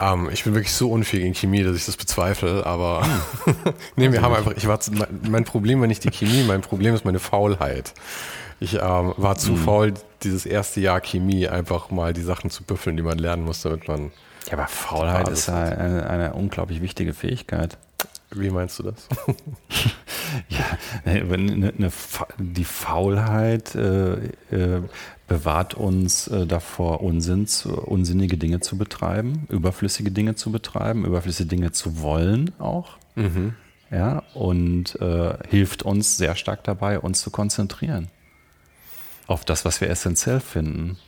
A: Ähm, ich bin wirklich so unfähig in Chemie, dass ich das bezweifle, aber nee, wir haben einfach, ich war, zu, mein, Problem war nicht die Chemie, mein Problem ist meine Faulheit. Ich ähm, war zu faul, dieses erste Jahr Chemie einfach mal die Sachen zu büffeln, die man lernen muss, damit man.
B: Ja, aber Faulheit ist eine, eine unglaublich wichtige Fähigkeit.
A: Wie meinst du das?
B: Ja, ne, eine, Fa- die Faulheit äh, äh, bewahrt uns äh, davor, Unsinn zu, unsinnige Dinge zu betreiben, überflüssige Dinge zu betreiben, überflüssige Dinge zu wollen auch. ja, und äh, hilft uns sehr stark dabei, uns zu konzentrieren auf das, was wir essentiell finden.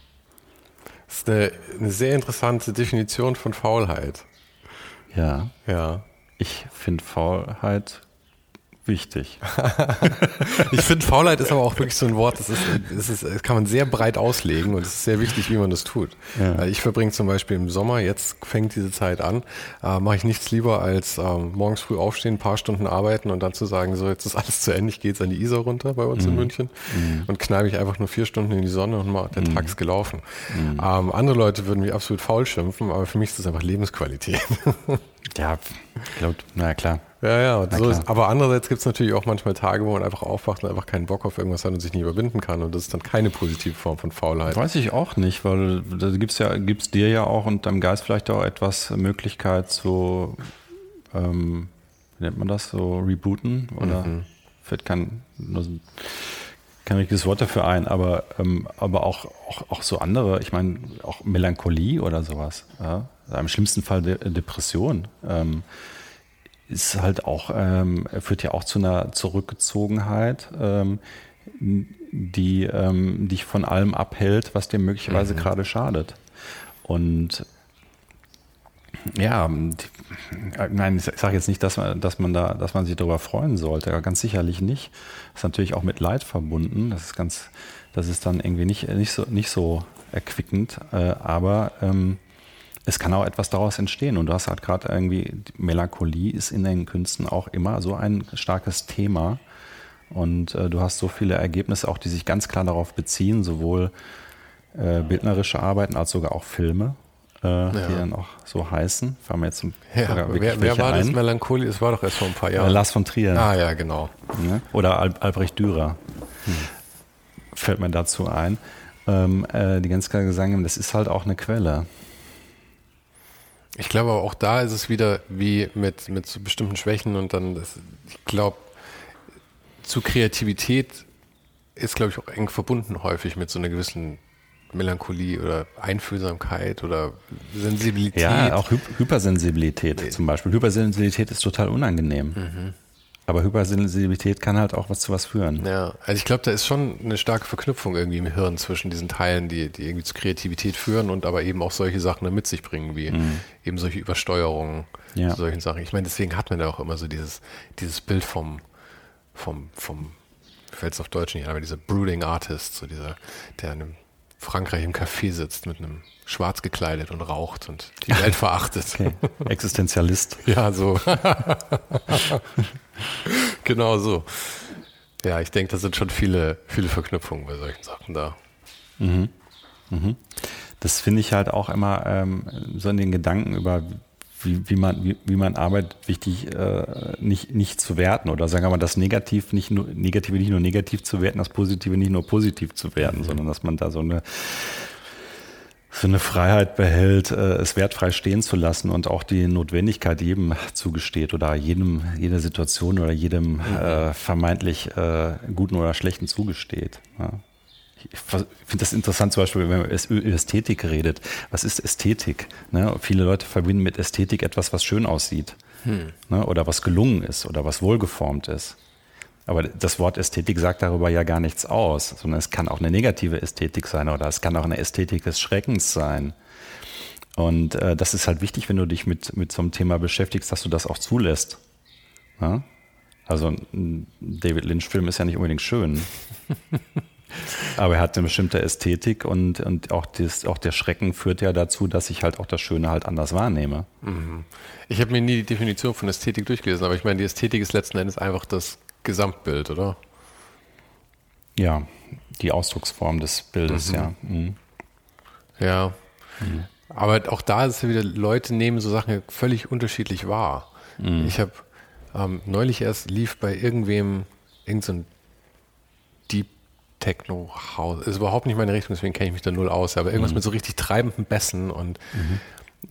A: Das ist eine, eine sehr interessante Definition von Faulheit.
B: Ja.
A: Ja.
B: Ich finde Faulheit wichtig.
A: ich finde, Faulheit ist aber auch wirklich so ein Wort, das, ist, das, ist, das kann man sehr breit auslegen und es ist sehr wichtig, wie man das tut. Ja. Ich verbringe zum Beispiel im Sommer, jetzt fängt diese Zeit an, äh, mache ich nichts lieber als äh, morgens früh aufstehen, ein paar Stunden arbeiten und dann zu sagen, so jetzt ist alles zu Ende, ich gehe jetzt an die Isar runter bei uns mhm. in München mhm. und knall mich einfach nur vier Stunden in die Sonne und mal, der mhm. Tag ist gelaufen. Mhm. Ähm, andere Leute würden mich absolut faul schimpfen, aber für mich ist das einfach Lebensqualität.
B: ja, ich glaube, na klar.
A: Ja, ja, so ist, aber andererseits gibt es natürlich auch manchmal Tage, wo man einfach aufwacht und einfach keinen Bock auf irgendwas hat und sich nicht überwinden kann. Und das ist dann keine positive Form von Faulheit.
B: Weiß ich auch nicht, weil da gibt es ja, gibt's dir ja auch und deinem Geist vielleicht auch etwas Möglichkeit zu, ähm, wie nennt man das, so rebooten oder mhm. fällt kein, kein richtiges Wort dafür ein, aber, ähm, aber auch, auch, auch so andere, ich meine, auch Melancholie oder sowas. Ja? Im schlimmsten Fall De Depression. Ähm, ist halt auch, ähm, führt ja auch zu einer Zurückgezogenheit, ähm, die ähm, dich von allem abhält, was dir möglicherweise mhm. gerade schadet. Und ja, nein, ich sage jetzt nicht, dass man, dass man da, dass man sich darüber freuen sollte. Ganz sicherlich nicht. Das ist natürlich auch mit Leid verbunden. Das ist ganz, das ist dann irgendwie nicht, nicht so, nicht so erquickend. Äh, aber ähm, es kann auch etwas daraus entstehen. Und du hast halt gerade irgendwie, Melancholie ist in den Künsten auch immer so ein starkes Thema. Und äh, du hast so viele Ergebnisse auch, die sich ganz klar darauf beziehen, sowohl äh, bildnerische Arbeiten als sogar auch Filme, äh, ja. die dann auch so heißen. Fangen wir jetzt
A: ja, wer, wer war ein. das Melancholie? Es war doch erst vor ein paar Jahren.
B: Lars von Trier.
A: Ah ja, genau.
B: Ja? Oder Al Albrecht Dürer. Hm. Fällt mir dazu ein. Ähm, äh, die ganz klar gesagt haben, das ist halt auch eine Quelle.
A: Ich glaube aber auch da ist es wieder wie mit, mit so bestimmten Schwächen und dann, das, ich glaube, zu Kreativität ist, glaube ich, auch eng verbunden häufig mit so einer gewissen Melancholie oder Einfühlsamkeit oder Sensibilität.
B: Ja, auch Hy Hypersensibilität zum Beispiel. Hypersensibilität ist total unangenehm. Mhm. Aber Hypersensibilität kann halt auch was zu was führen.
A: Ja, also ich glaube, da ist schon eine starke Verknüpfung irgendwie im Hirn zwischen diesen Teilen, die, die irgendwie zu Kreativität führen und aber eben auch solche Sachen mit sich bringen, wie mhm. eben solche Übersteuerungen, ja. solchen Sachen. Ich meine, deswegen hat man da auch immer so dieses, dieses Bild vom, vom, vom, fällt es auf Deutsch nicht aber dieser Brooding Artist, so dieser, der in Frankreich im Café sitzt mit einem schwarz gekleidet und raucht und die Welt verachtet. Okay.
B: Existenzialist.
A: ja, so. genau so. Ja, ich denke, da sind schon viele, viele Verknüpfungen bei solchen Sachen da.
B: Mhm. Mhm. Das finde ich halt auch immer ähm, so in den Gedanken über, wie, wie, man, wie, wie man arbeitet, wichtig, äh, nicht, nicht zu werten oder sagen wir mal, das Negativ nicht nur, Negative nicht nur negativ zu werten, das Positive nicht nur positiv zu werten, mhm. sondern dass man da so eine so eine Freiheit behält, äh, es wertfrei stehen zu lassen und auch die Notwendigkeit jedem zugesteht oder jedem, jeder Situation oder jedem mhm. äh, vermeintlich äh, guten oder schlechten zugesteht. Ja. Ich finde das interessant, zum Beispiel, wenn man über Ästhetik redet. Was ist Ästhetik? Ne? Viele Leute verbinden mit Ästhetik etwas, was schön aussieht. Hm. Ne? Oder was gelungen ist oder was wohlgeformt ist. Aber das Wort Ästhetik sagt darüber ja gar nichts aus, sondern es kann auch eine negative Ästhetik sein oder es kann auch eine Ästhetik des Schreckens sein. Und äh, das ist halt wichtig, wenn du dich mit, mit so einem Thema beschäftigst, dass du das auch zulässt. Ja? Also ein David Lynch-Film ist ja nicht unbedingt schön. Aber er hat eine bestimmte Ästhetik und, und auch, das, auch der Schrecken führt ja dazu, dass ich halt auch das Schöne halt anders wahrnehme.
A: Mhm. Ich habe mir nie die Definition von Ästhetik durchgelesen, aber ich meine, die Ästhetik ist letzten Endes einfach das Gesamtbild, oder?
B: Ja, die Ausdrucksform des Bildes, mhm. ja. Mhm.
A: Ja. Mhm. Aber auch da ist es ja wieder, Leute nehmen so Sachen völlig unterschiedlich wahr. Mhm. Ich habe ähm, neulich erst lief bei irgendwem irgendein so Deep Techno House. Ist überhaupt nicht meine Richtung, deswegen kenne ich mich da null aus. Aber irgendwas mhm. mit so richtig treibenden Bässen und mhm.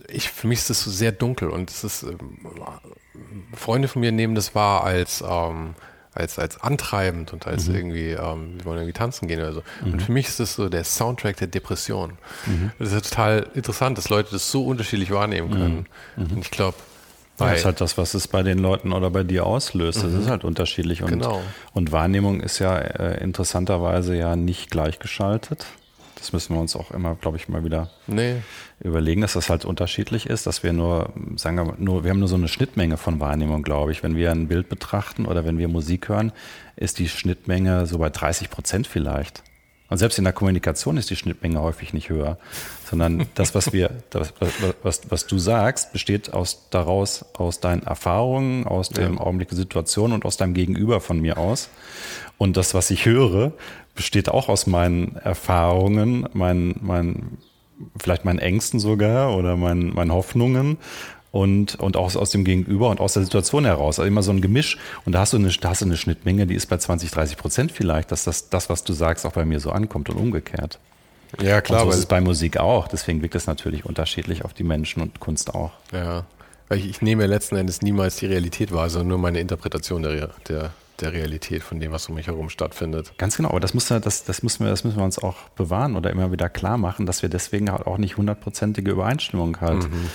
A: ich, für mich ist das so sehr dunkel und es ist, ähm, Freunde von mir nehmen das wahr als, ähm, als, als antreibend und als mhm. irgendwie, ähm, wir wollen irgendwie tanzen gehen oder so. Mhm. Und für mich ist das so der Soundtrack der Depression. Mhm. Das ist ja total interessant, dass Leute das so unterschiedlich wahrnehmen können. Mhm. Mhm. Und ich glaube,
B: Ja, das ist halt das, was es bei den Leuten oder bei dir auslöst. Das mhm. ist halt unterschiedlich. Und,
D: genau.
B: und Wahrnehmung ist ja äh, interessanterweise ja nicht gleichgeschaltet. Das müssen wir uns auch immer, glaube ich, mal wieder nee. überlegen, dass das halt unterschiedlich ist, dass wir nur, sagen wir nur, wir haben nur so eine Schnittmenge von Wahrnehmung, glaube ich. Wenn wir ein Bild betrachten oder wenn wir Musik hören, ist die Schnittmenge so bei 30 Prozent vielleicht. Und selbst in der Kommunikation ist die Schnittmenge häufig nicht höher, sondern das, was wir, das, was, was, du sagst, besteht aus daraus aus deinen Erfahrungen, aus dem ja. Augenblick der Situation und aus deinem Gegenüber von mir aus. Und das, was ich höre, besteht auch aus meinen Erfahrungen, meinen, meinen, vielleicht meinen Ängsten sogar oder meinen, meinen Hoffnungen und, und auch aus dem Gegenüber und aus der Situation heraus. Also immer so ein Gemisch. Und da hast du eine, da hast du eine Schnittmenge, die ist bei 20, 30 Prozent vielleicht, dass das, das, was du sagst, auch bei mir so ankommt und umgekehrt.
D: Ja, klar.
B: Und so ist es bei Musik auch. Deswegen wirkt es natürlich unterschiedlich auf die Menschen und Kunst auch.
D: Ja. Ich, ich nehme letzten Endes niemals die Realität wahr, sondern nur meine Interpretation der, der, der Realität von dem, was um mich herum stattfindet.
B: Ganz genau, aber das, muss, das, das, müssen wir, das müssen wir uns auch bewahren oder immer wieder klar machen, dass wir deswegen halt auch nicht hundertprozentige Übereinstimmung halt mhm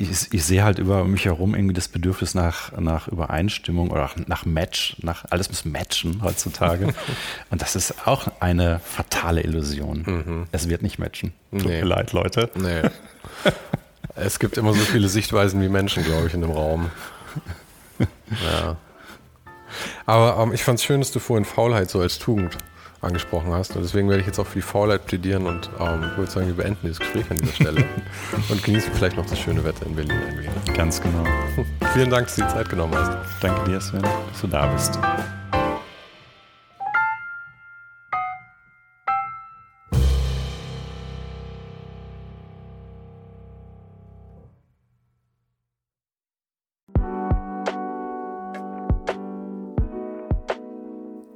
B: ich, ich sehe halt über mich herum irgendwie das Bedürfnis nach, nach Übereinstimmung oder nach Match, nach alles muss matchen heutzutage. Und das ist auch eine fatale Illusion. Mhm. Es wird nicht matchen. Tut nee. mir leid, Leute.
D: Nee. es gibt immer so viele Sichtweisen wie Menschen, glaube ich, in dem Raum. Ja. Aber ähm, ich fand es schön, dass du vorhin Faulheit so als Tugend angesprochen hast. Und deswegen werde ich jetzt auch für die Faulheit plädieren und ähm, würde sagen, wir beenden dieses Gespräch an dieser Stelle und genießen vielleicht noch das schöne Wetter in Berlin ein wenig.
B: Ganz genau.
D: Vielen Dank, dass du die Zeit genommen hast.
B: Danke dir, Sven, dass du da bist.